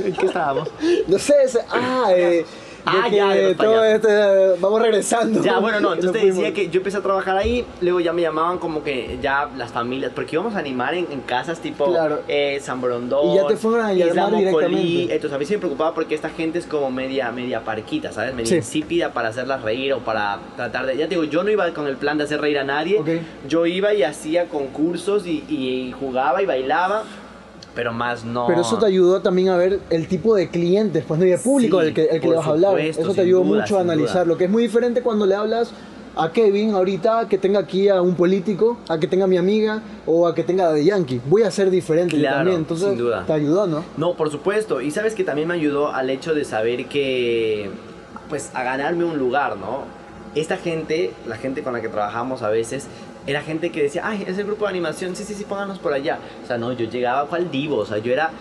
¿En qué estábamos? [laughs] No sé, ese- ah, eh, de Ah, ya, de todo este, vamos regresando. Ya, bueno, no, [laughs] entonces te decía que yo empecé a trabajar ahí, luego ya me llamaban como que ya las familias, porque íbamos a animar en, en casas tipo Claro. eh, San Borondón, Y ya te fueron a llamar directamente. Entonces a mí sí me preocupaba porque esta gente es como media, media parquita, ¿sabes? Media Sí. insípida para hacerlas reír o para tratar de... Ya te digo, yo no iba con el plan de hacer reír a nadie, Ok. yo iba y hacía concursos y, y jugaba y bailaba, pero más no... Pero eso te ayudó también a ver el tipo de clientes, pues no y de público Sí, al que, el que le vas a hablar. Eso te ayudó duda, mucho a analizar. Lo que es muy diferente cuando le hablas a Kevin ahorita que tenga aquí a un político, a que tenga a mi amiga o a que tenga de Yankee. Voy a ser diferente Claro, también. Entonces sin duda. te ayudó, ¿no? No, por supuesto. Y sabes que también me ayudó al hecho de saber que, pues, a ganarme un lugar, ¿no? Esta gente, la gente con la que trabajamos a veces, era gente que decía, ay, es el grupo de animación, sí, sí, sí, pónganos por allá. O sea, no, yo llegaba cual divo, o sea, yo era,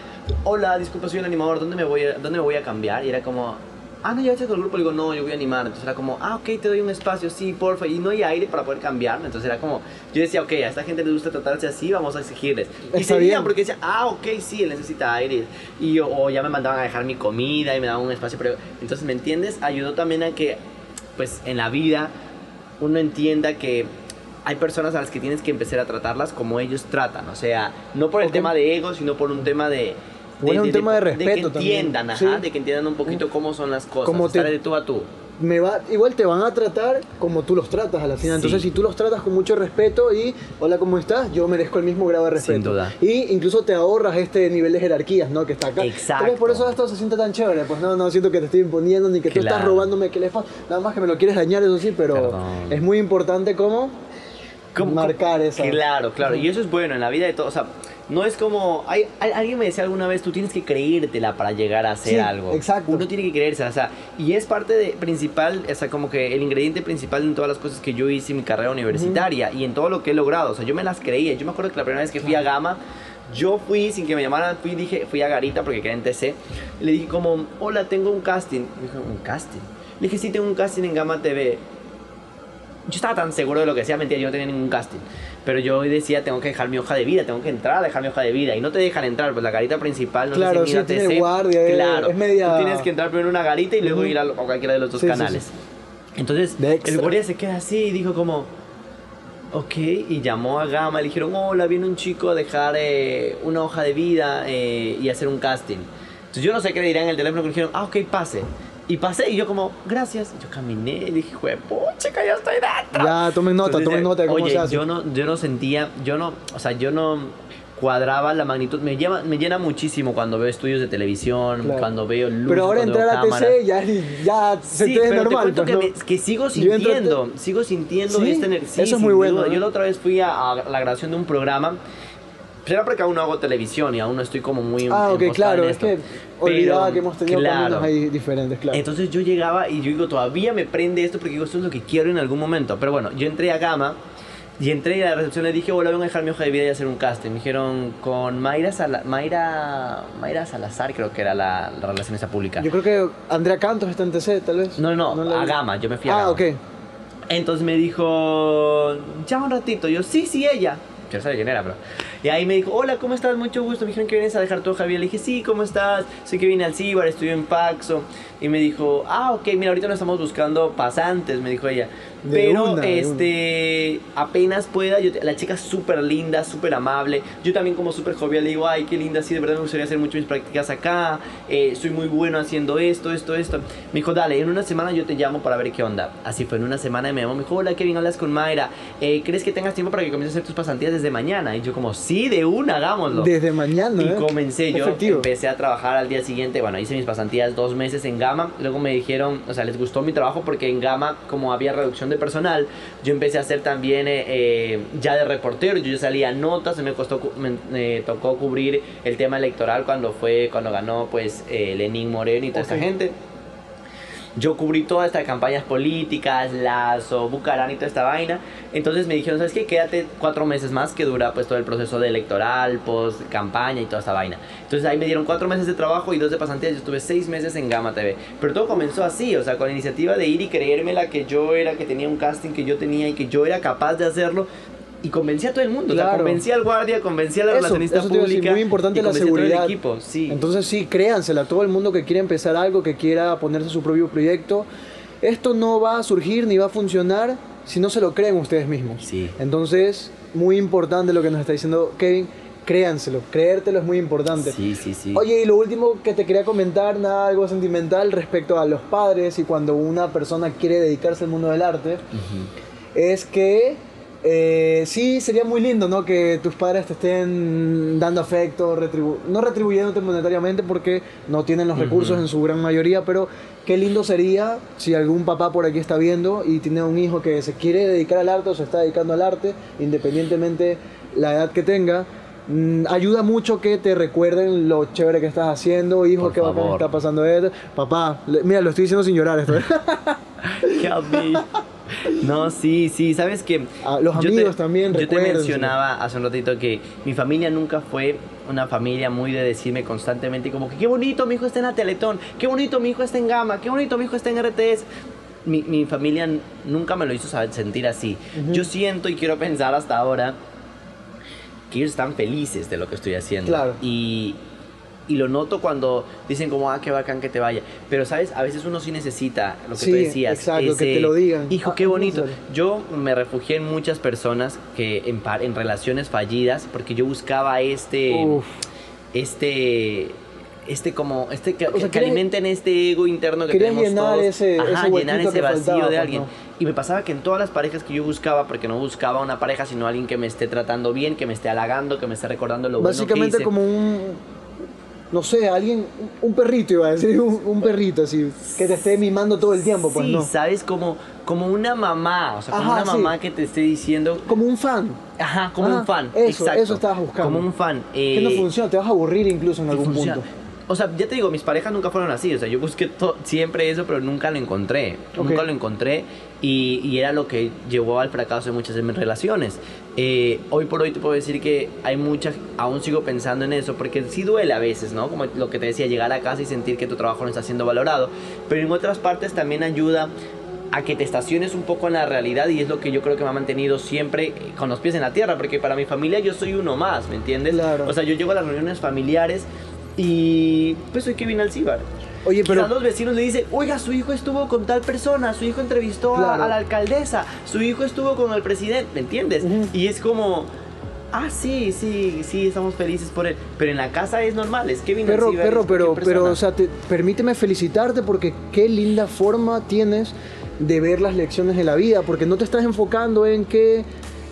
hola, disculpa, soy un animador, ¿dónde me voy a, dónde me voy a cambiar? Y era como, ah, no, ya con el grupo, le digo, no, yo voy a animar. Entonces era como, ah, ok, te doy un espacio, sí, porfa. Y no hay aire para poder cambiarme. Entonces era como, yo decía, ok, a esta gente les gusta tratarse así, vamos a exigirles. Y Está seguían bien. porque decía, ah, ok, sí, él necesita aire. Y yo- o ya me mandaban a dejar mi comida y me daban un espacio. Pero, entonces, ¿me entiendes? Ayudó también a que, pues, en la vida uno entienda que hay personas a las que tienes que empezar a tratarlas como ellos tratan, o sea, no por el Ok. tema de ego, sino por un tema de... Bueno, un tema de respeto que también. entiendan, ajá, Sí. de que entiendan un poquito cómo son las cosas, Como te- estar de tú a tú. me va, igual te van a tratar como tú los tratas a la final. Sí. Entonces, si tú los tratas con mucho respeto y, hola, ¿cómo estás? Yo merezco el mismo grado de respeto. Sin duda. Y incluso te ahorras este nivel de jerarquías, ¿no? Que está acá. Exacto. Tal vez por eso esto se siente tan chévere. Pues no, no siento que te estoy imponiendo ni que tú estás Claro. robándome que le Nada más que me lo quieres dañar, eso sí, pero Perdón. es muy importante cómo ¿Cómo- marcar esa. Claro, claro. Y eso es bueno en la vida de todos. O sea, no es como. Hay, alguien me decía alguna vez, tú tienes que creírtela para llegar a hacer Sí, algo. exacto. Uno tiene que creérsela. O sea, y es parte de, principal, o sea, como que el ingrediente principal en todas las cosas que yo hice en mi carrera universitaria y en todo lo que he logrado. O sea, yo me las creía. Yo me acuerdo que la primera vez que fui a Gama. Yo fui, sin que me llamaran, fui, dije, fui a Garita porque quedé en TC. Le dije como, hola, tengo un casting. Me dijo, ¿un casting? Le dije, sí, tengo un casting en Gama TV yo estaba tan seguro de lo que decía, mentira, yo no tenía ningún casting. Pero yo hoy decía, tengo que dejar mi hoja de vida, tengo que entrar a dejar mi hoja de vida. Y no te dejan entrar, pues la garita principal, no Claro, sé si sí, mira TC, guardia, claro, es media- tú tienes que entrar primero en una garita y luego Ujú. ir a, a cualquiera de los dos Sí, sí, canales. sí. Entonces, De extra. el guardia se queda así y dijo como, ok, y llamó a Gama, le dijeron, hola, viene un chico a dejar eh, una hoja de vida eh, y hacer un casting. Entonces yo no sé qué le dirán en el teléfono, que le dijeron, ah, ok, pase. Y pasé y yo como, gracias. Y yo caminé y dije, "Jue pucha, que ya estoy dentro. Ya, tomen nota, Entonces, tomen nota de cómo oye, se hace. Yo no, yo no sentía, yo no, o sea, yo no cuadraba la magnitud. Me, lleva, me llena muchísimo cuando veo estudios de televisión, Claro. cuando veo luz, Pero ahora entrar a cámaras. TC ya, ya se Sí, te es pero normal. te pues, que, ¿no? me- que sigo sintiendo, sigo sintiendo ¿Sí? esta energía. Eso es muy bueno, Yo ¿eh? la otra vez fui a, a la grabación de un programa. Era porque aún no hago televisión y aún no estoy como muy Ah, ok, claro, en es esto. que olvidaba Pero, que hemos tenido claro. caminos ahí diferentes, claro. Entonces yo llegaba y yo digo, todavía me prende esto porque digo, esto es lo que quiero en algún momento. Pero bueno, yo entré a Gama y entré y a la recepción le dije, hola, vengo a dejar mi hoja de vida y hacer un casting. Me dijeron, con Mayra, Sala- Mayra, Mayra Salazar, creo que era la, la relacionista pública. Yo creo que Andrea Cantos está en TC, tal vez. No, no, la a vi. Gama, yo me fui a Ah, Gama. ok. Entonces me dijo, ya un ratito. Yo, sí, sí, ella. Yo no sabía quién era, pero. Y ahí me dijo, hola, ¿cómo estás? Mucho gusto. Me dijeron que vienes a dejar de vida. Le dije, sí, ¿cómo estás? Soy que vine al Cibar, estudio en Paxo. Y me dijo, ah, ok, mira, ahorita no estamos buscando pasantes, me dijo ella. De Pero, una, este, apenas pueda, yo te- la chica es súper linda, súper amable. Yo también como súper jovial le digo, ay, qué linda, sí, de verdad me gustaría hacer mucho mis prácticas acá. Eh, soy muy bueno haciendo esto, esto, esto. Me dijo, dale, en una semana yo te llamo para ver qué onda. Así fue, en una semana me llamó, me dijo, hola, Kevin, hablas con Mayra. Eh, ¿Crees que tengas tiempo para que comiences a hacer tus pasantías desde mañana? Y yo como, sí, de una, hagámoslo. Desde mañana. Y ¿eh? comencé, yo Efectivo. empecé a trabajar al día siguiente, bueno, hice mis pasantías dos meses en Gama, luego me dijeron, o sea, les gustó mi trabajo porque en Gama, como había reducción de personal, yo empecé a hacer también eh, eh, ya de reportero, yo salía notas, me, costó, me, tocó cubrir el tema electoral cuando fue, cuando ganó pues eh, Lenín Moreno y toda Ok. esta gente. Yo cubrí todas estas campañas políticas, Lazo, Bucarán y toda esta vaina. Entonces me dijeron, ¿sabes qué? Quédate cuatro meses más que dura pues todo el proceso de electoral, post campaña y toda esta vaina. Entonces ahí me dieron cuatro meses de trabajo y dos de pasantías. Yo estuve seis meses en Gama TV. Pero todo comenzó así, o sea, con la iniciativa de ir y creérmela que yo era, que tenía un casting que yo tenía y que yo era capaz de hacerlo. Y convencí a todo el mundo, o sea, Claro. convencí al guardia, convencí a la Eso, relacionista eso te iba a decir, pública. muy importante y la a todo el seguridad. equipo, sí. Entonces sí, créansela. Todo el mundo que quiera empezar algo, que quiera ponerse su propio proyecto, esto no va a surgir ni va a funcionar si no se lo creen ustedes mismos. Sí. Entonces, muy importante lo que nos está diciendo Kevin. Créanselo, creértelo es muy importante. Sí, sí, sí. Oye, y lo último que te quería comentar, nada, algo sentimental respecto a los padres y cuando una persona quiere dedicarse al mundo del arte, Ujú. es que eh, sí, sería muy lindo, ¿no? Que tus padres te estén dando afecto, retribu- no retribuyéndote monetariamente porque no tienen los recursos Ujú. en su gran mayoría, pero qué lindo sería si algún papá por aquí está viendo y tiene un hijo que se quiere dedicar al arte o se está dedicando al arte, independientemente la edad que tenga. Mm, ayuda mucho que te recuerden lo chévere que estás haciendo, hijo, qué bacán está pasando esto. Papá, le- mira, lo estoy diciendo sin llorar esto. [laughs] No, sí, sí, sabes que Ah, los yo amigos también, Yo te mencionaba hace un ratito que mi familia nunca fue una familia muy de decirme constantemente como que qué bonito mi hijo está en la Teletón, qué bonito mi hijo está en Gama, qué bonito mi hijo está en RTS. Mi, mi familia nunca me lo hizo saber- sentir así. Yo siento y quiero pensar hasta ahora que ellos están felices de lo que estoy haciendo. Claro. Y y lo noto cuando dicen como, ah, qué bacán que te vaya. Pero, ¿sabes? A veces uno sí necesita lo que Sí, tú decías. exacto, que te lo digan. Hijo, Ah, qué bonito. Yo me refugié en muchas personas que en, en relaciones fallidas porque yo buscaba este... Uf. Este... Este como, este que, O sea, que querías- alimenten este ego interno que tenemos llenar todos. ese- ese Ajá, llenar ese vacío faltaba, de pues, alguien. ¿no? Y me pasaba que en todas las parejas que yo buscaba, porque no buscaba una pareja, sino alguien que me esté tratando bien, que me esté halagando, que me esté recordando lo bueno que Básicamente hice. como un, no sé, alguien, un perrito iba a decir, [laughs] un, un perrito así, que te esté mimando todo el tiempo, pues sí, no. sabes, como, como una mamá, o sea, como Ajá, una sí. mamá que te esté diciendo, Como un fan, ajá, como Ajá, un fan. eso, exacto. eso estabas buscando. Como un fan. que no eh, funciona, te vas a aburrir incluso en algún funciona. punto. O sea, ya te digo, mis parejas nunca fueron así. O sea, yo busqué siempre eso, pero nunca lo encontré. Ok. Nunca lo encontré. Y, y era lo que llevó al fracaso de muchas de mis relaciones. Eh, hoy por hoy te puedo decir que hay muchas, aún sigo pensando en eso, porque sí duele a veces, ¿no? Como lo que te decía, llegar a casa y sentir que tu trabajo no está siendo valorado. Pero en otras partes también ayuda a que te estaciones un poco en la realidad y es lo que yo creo que me ha mantenido siempre con los pies en la tierra, porque para mi familia yo soy uno más, ¿me entiendes? Claro. O sea, yo llego a las reuniones familiares y pues soy Kevin Alcibar. Oye, pero- Quizás los vecinos le dicen, oiga, su hijo estuvo con tal persona, su hijo entrevistó a- Claro. a, la alcaldesa, su hijo estuvo con el presidente, ¿me entiendes? Y es como, ah, sí, sí, sí, estamos felices por él. Pero en la casa es normal, es Kevin Perro, Alcibar, perro, pero, pero, o sea, te- permíteme felicitarte porque qué linda forma tienes de ver las lecciones de la vida, porque no te estás enfocando en que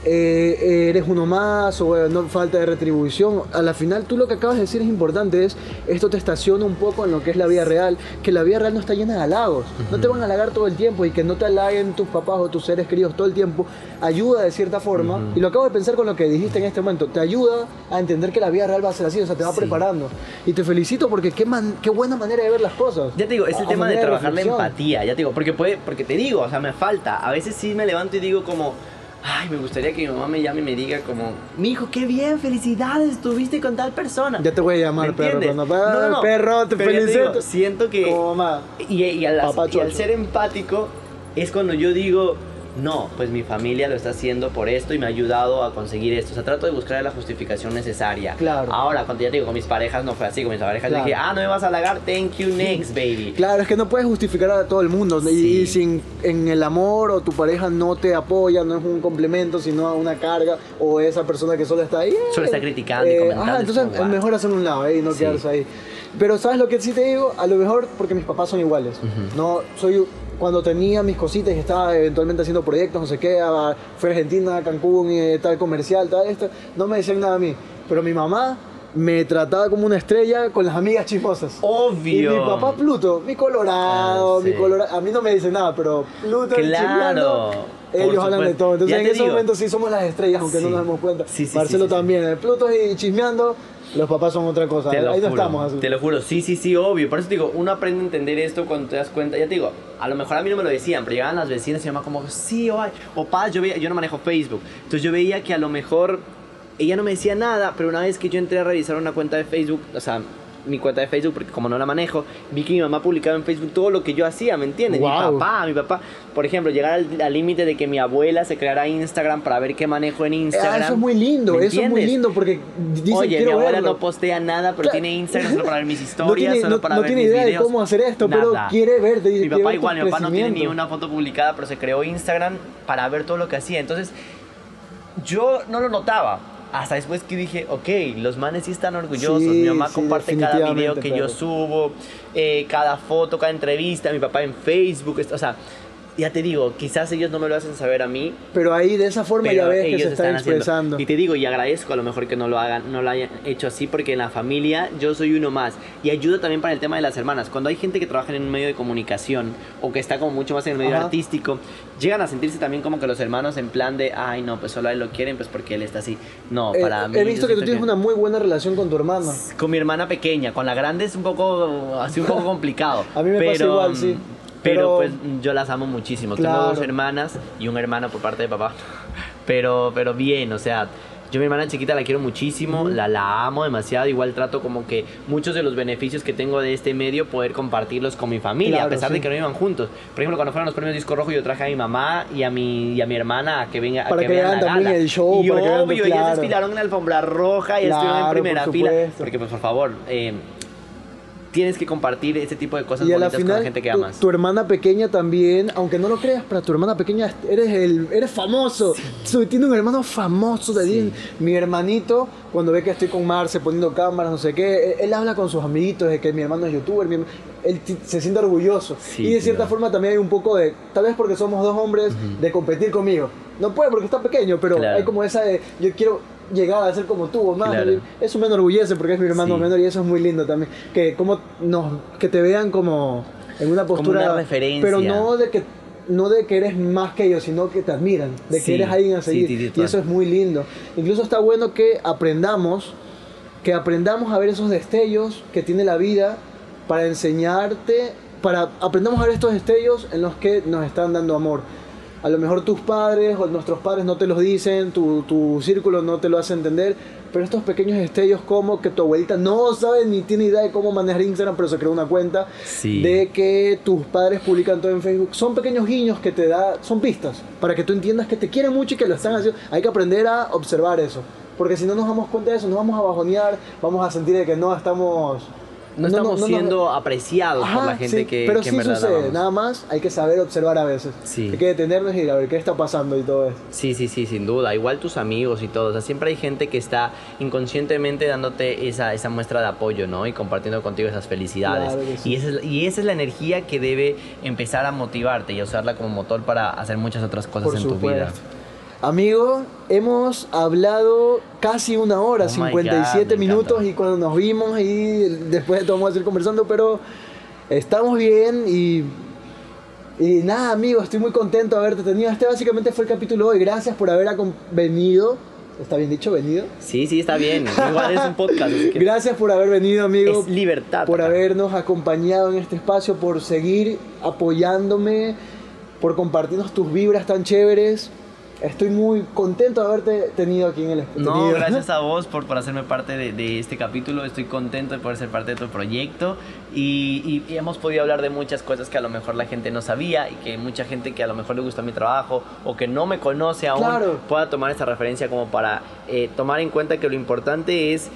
eh, eres uno más o eh, no falta de retribución. A la final, tú lo que acabas de decir es importante, es esto te estaciona un poco en lo que es la vida real, que la vida real no está llena de halagos, no te van a halagar todo el tiempo y que no te halaguen tus papás o tus seres queridos todo el tiempo, ayuda de cierta forma, y lo acabo de pensar con lo que dijiste en este momento, te ayuda a entender que la vida real va a ser así, o sea, te va Sí. preparando. Y te felicito porque qué, man- qué buena manera de ver las cosas. Ya te digo, es el A tema de trabajar la reflexión. empatía, ya te digo, porque puede, porque te digo, o sea, me falta. A veces sí me levanto y digo como, ay, me gustaría que mi mamá me llame y me diga como, mi hijo, qué bien, felicidades, estuviste con tal persona. Ya te voy a llamar, ¿Me perro. Cuando, No, no, no. Perro, te felicito. digo, siento que Como mamá. y, y al, y ser empático es cuando yo digo, no, pues mi familia lo está haciendo por esto y me ha ayudado a conseguir esto. O sea, trato de buscar la justificación necesaria. Claro. Ahora, cuando ya te digo, con mis parejas no fue así. Con mis parejas Claro. dije, ah, no me vas a halagar, thank you, next, baby. Claro, es que no puedes justificar a todo el mundo. Y- Sí. Y, si en el amor o tu pareja no te apoya, no es un complemento, sino una carga, o esa persona que solo está ahí. Solo está eh, criticando y comentando, Ajá, es entonces es mejor hacer un lado eh, y no Sí. quedarse ahí. Pero ¿sabes lo que sí te digo? A lo mejor porque mis papás son iguales. No, soy cuando tenía mis cositas y estaba eventualmente haciendo proyectos, no sé qué, a- fui a Argentina, a Cancún, y tal comercial, tal esto, no me decían nada a mí. Pero mi mamá me trataba como una estrella con las amigas chismosas. Obvio. Y mi papá Pluto, mi colorado, Ah, sí. mi colorado. A mí no me dice nada, pero Pluto y Claro, por ellos hablan de todo. Entonces Ya en ese digo. momento sí somos las estrellas, aunque no Sí. nos damos cuenta. Sí, Marcelo también. El Pluto y chismeando, los papás son otra cosa. Te lo Ahí no juro, estamos así. Te lo juro, sí, sí, sí, obvio. Por eso te digo, uno aprende a entender esto cuando te das cuenta. Ya te digo, a lo mejor a mí no me lo decían, pero llegaban las vecinas y mi mamá como, sí, o, ay, o paz, yo, veía, yo no manejo Facebook. Entonces yo veía que a lo mejor ella no me decía nada, pero una vez que yo entré a revisar una cuenta de Facebook, o sea, mi cuenta de Facebook, porque como no la manejo, vi que mi mamá publicaba en Facebook todo lo que yo hacía, ¿me entiendes? Mi papá, mi papá, por ejemplo, llegar al límite de que mi abuela se creara Instagram para ver qué manejo en Instagram. Ah, eso es muy lindo, ¿me eso es muy lindo porque dicen Oye, mi abuela verlo. no postea nada, pero Claro. tiene Instagram solo para ver mis [laughs] No historias, tiene, solo no- para no ver tiene mis idea videos. de cómo hacer esto, pero quiere verte. Mi papá ver igual, mi papá no tiene ni una foto publicada, pero se creó Instagram para ver todo lo que hacía. Entonces, yo no lo notaba. Hasta después que dije, ok, los manes sí están orgullosos. Sí, mi mamá sí, comparte cada video que yo subo, eh, cada foto, cada entrevista, mi papá en Facebook. O sea, ya te digo, quizás ellos no me lo hacen saber a mí, Pero ahí de esa forma ya ves que se está están haciendo. expresando. Y te digo, y agradezco a lo mejor que no lo hagan, no lo hayan hecho así, porque en la familia yo soy uno más. Y ayuda también para el tema de las hermanas. Cuando hay gente que trabaja en un medio de comunicación o que está como mucho más en el medio Ajá. artístico, llegan a sentirse también como que los hermanos en plan de, ay no, pues solo a él lo quieren, pues porque él está así. No, Eh, para mí. he visto que tú tienes una muy buena relación con tu hermana. con mi hermana pequeña, con la grande es un poco así un poco [laughs] complicado. A mí me pero, pasa igual, sí. Pero, Pero- pues yo las amo muchísimo. Tengo Claro. dos hermanas y un hermano por parte de papá. [laughs] Pero pero bien, o sea, yo a mi hermana chiquita la quiero muchísimo, la, la amo demasiado, igual trato como que muchos de los beneficios que tengo de este medio poder compartirlos con mi familia, Claro, a pesar sí. de que no iban juntos. Por ejemplo, cuando fueron los premios Disco Rojo yo traje a mi mamá y a mi, y a mi hermana a que venga a Para que vean vean la también gala. el show, y para que vean obvio, ellas claro. desfilaron en la alfombra roja y estuvieron en Claro, primera por fila. Porque pues por favor, eh, tienes que compartir ese tipo de cosas Y bonitas con final, la gente que tu, amas. tu hermana pequeña también, aunque no lo creas, para tu hermana pequeña eres el eres famoso. Su- Tiene un hermano famoso de Sí. Mi hermanito, cuando ve que estoy con Marce poniendo cámaras, no sé qué, él, él habla con sus amiguitos de que mi hermano es youtuber, mi él se siente orgulloso. Sí, y de cierta claro. forma también hay un poco de, tal vez porque somos dos hombres, de competir conmigo. No puede porque está pequeño, pero Claro. hay como esa de, yo quiero llegar a ser como tú o más. Claro. Eso me enorgullece porque es mi hermano Sí. menor y eso es muy lindo también. Que, como nos, que te vean como en una postura. una referencia. Pero no de que no de que eres más que ellos, sino que te admiran, de Sí, que eres alguien a seguir. sí, y eso es muy lindo. Incluso está bueno que aprendamos, que aprendamos a ver esos destellos que tiene la vida para enseñarte, para aprendamos a ver estos destellos en los que nos están dando amor. A lo mejor tus padres o nuestros padres no te los dicen, tu, tu círculo no te lo hace entender, pero estos pequeños destellos como que tu abuelita no sabe ni tiene idea de cómo manejar Instagram, pero se creó una cuenta, Sí. de que tus padres publican todo en Facebook, son pequeños guiños que te da, son pistas, para que tú entiendas que te quieren mucho y que lo están haciendo. Hay que aprender a observar eso, porque si no nos damos cuenta de eso, nos vamos a bajonear, vamos a sentir de que no estamos... no estamos no- no- siendo apreciados por la gente sí, que, pero que sí en verdad sucede, amamos. nada más hay que saber observar a veces. Sí. Hay que detenernos y ir a ver qué está pasando y todo eso. Sí, sí, sí, sin duda. Igual tus amigos y todo. O sea, siempre hay gente que está inconscientemente dándote esa, esa muestra de apoyo, ¿no? Y compartiendo contigo esas felicidades. Claro sí. y, esa es, y esa es la energía que debe empezar a motivarte y a usarla como motor para hacer muchas otras cosas Por en tu vida. Amigo, hemos hablado casi una hora, Oh my 57 God, minutos y cuando nos vimos y después de todo vamos a seguir conversando, pero estamos bien y, y nada, amigo, estoy muy contento de haberte tenido. Este básicamente fue el capítulo de hoy. Gracias por haber venido. ¿Está bien dicho? ¿Venido? Sí, sí, está bien. Igual es un podcast. así que Gracias por haber venido, amigo. es libertad. por acá. habernos acompañado en este espacio, por seguir apoyándome, por compartirnos tus vibras tan chéveres. Estoy muy contento de haberte tenido aquí en el No, tenido. gracias a [laughs] vos por, por hacerme parte de, de este capítulo. Estoy contento de poder ser parte de tu proyecto y, y- y hemos podido hablar de muchas cosas que a lo mejor la gente no sabía y que mucha gente que a lo mejor le gusta mi trabajo o que no me conoce aún Claro. pueda tomar esta referencia como para eh, tomar en cuenta que lo importante es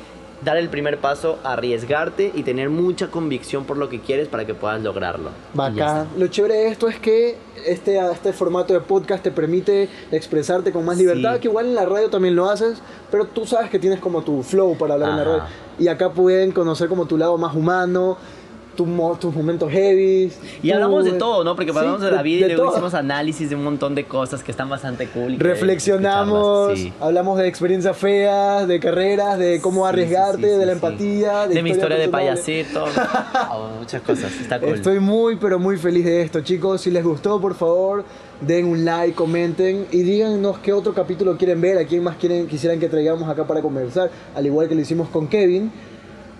dar el primer paso, arriesgarte y tener mucha convicción por lo que quieres para que puedas lograrlo. Bacán. Lo chévere de esto es que este, este formato de podcast te permite expresarte con más Sí. libertad, que igual en la radio también lo haces, pero tú sabes que tienes como tu flow para hablar en la radio. Y acá pueden conocer como tu lado más humano, tu tus momentos heavy. Y hablamos de todo, ¿no? Porque Sí, hablamos de la vida y de luego hicimos análisis de un montón de cosas que están bastante cool. Reflexionamos, sí. hablamos de experiencias feas, de carreras, de cómo Sí, arriesgarte, sí, sí, de la sí, sí. empatía, De, mi historia de payasito, [laughs] oh, muchas cosas. Está cool. Estoy muy, pero muy feliz de esto, chicos. Si les gustó, por favor, den un like, comenten y díganos qué otro capítulo quieren ver, a quién más quieren, quisieran que traigamos acá para conversar, al igual que lo hicimos con Kevin.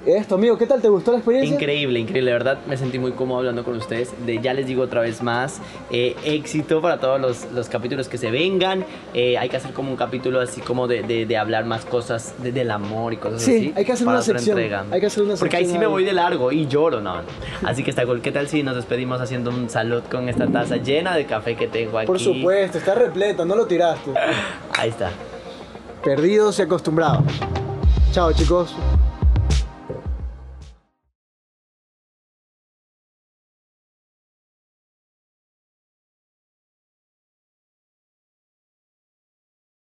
Esto, amigo, ¿qué tal? ¿Te gustó la experiencia? Increíble, increíble, de verdad me sentí muy cómodo hablando con ustedes. De, ya les digo otra vez más, eh, éxito para todos los, los capítulos que se vengan. Eh, hay que hacer como un capítulo así como de, de- de hablar más cosas de- del amor y cosas Sí, así. hay que hacer para una sección, entrega. hay que hacer una Porque ahí sí me voy de largo y lloro, no. Así que está cool. ¿Qué tal si nos despedimos haciendo un salud con esta taza llena de café que tengo aquí? Por supuesto, está repleto, no lo tiraste. Ahí está. Perdidos y acostumbrados. Chao, chicos.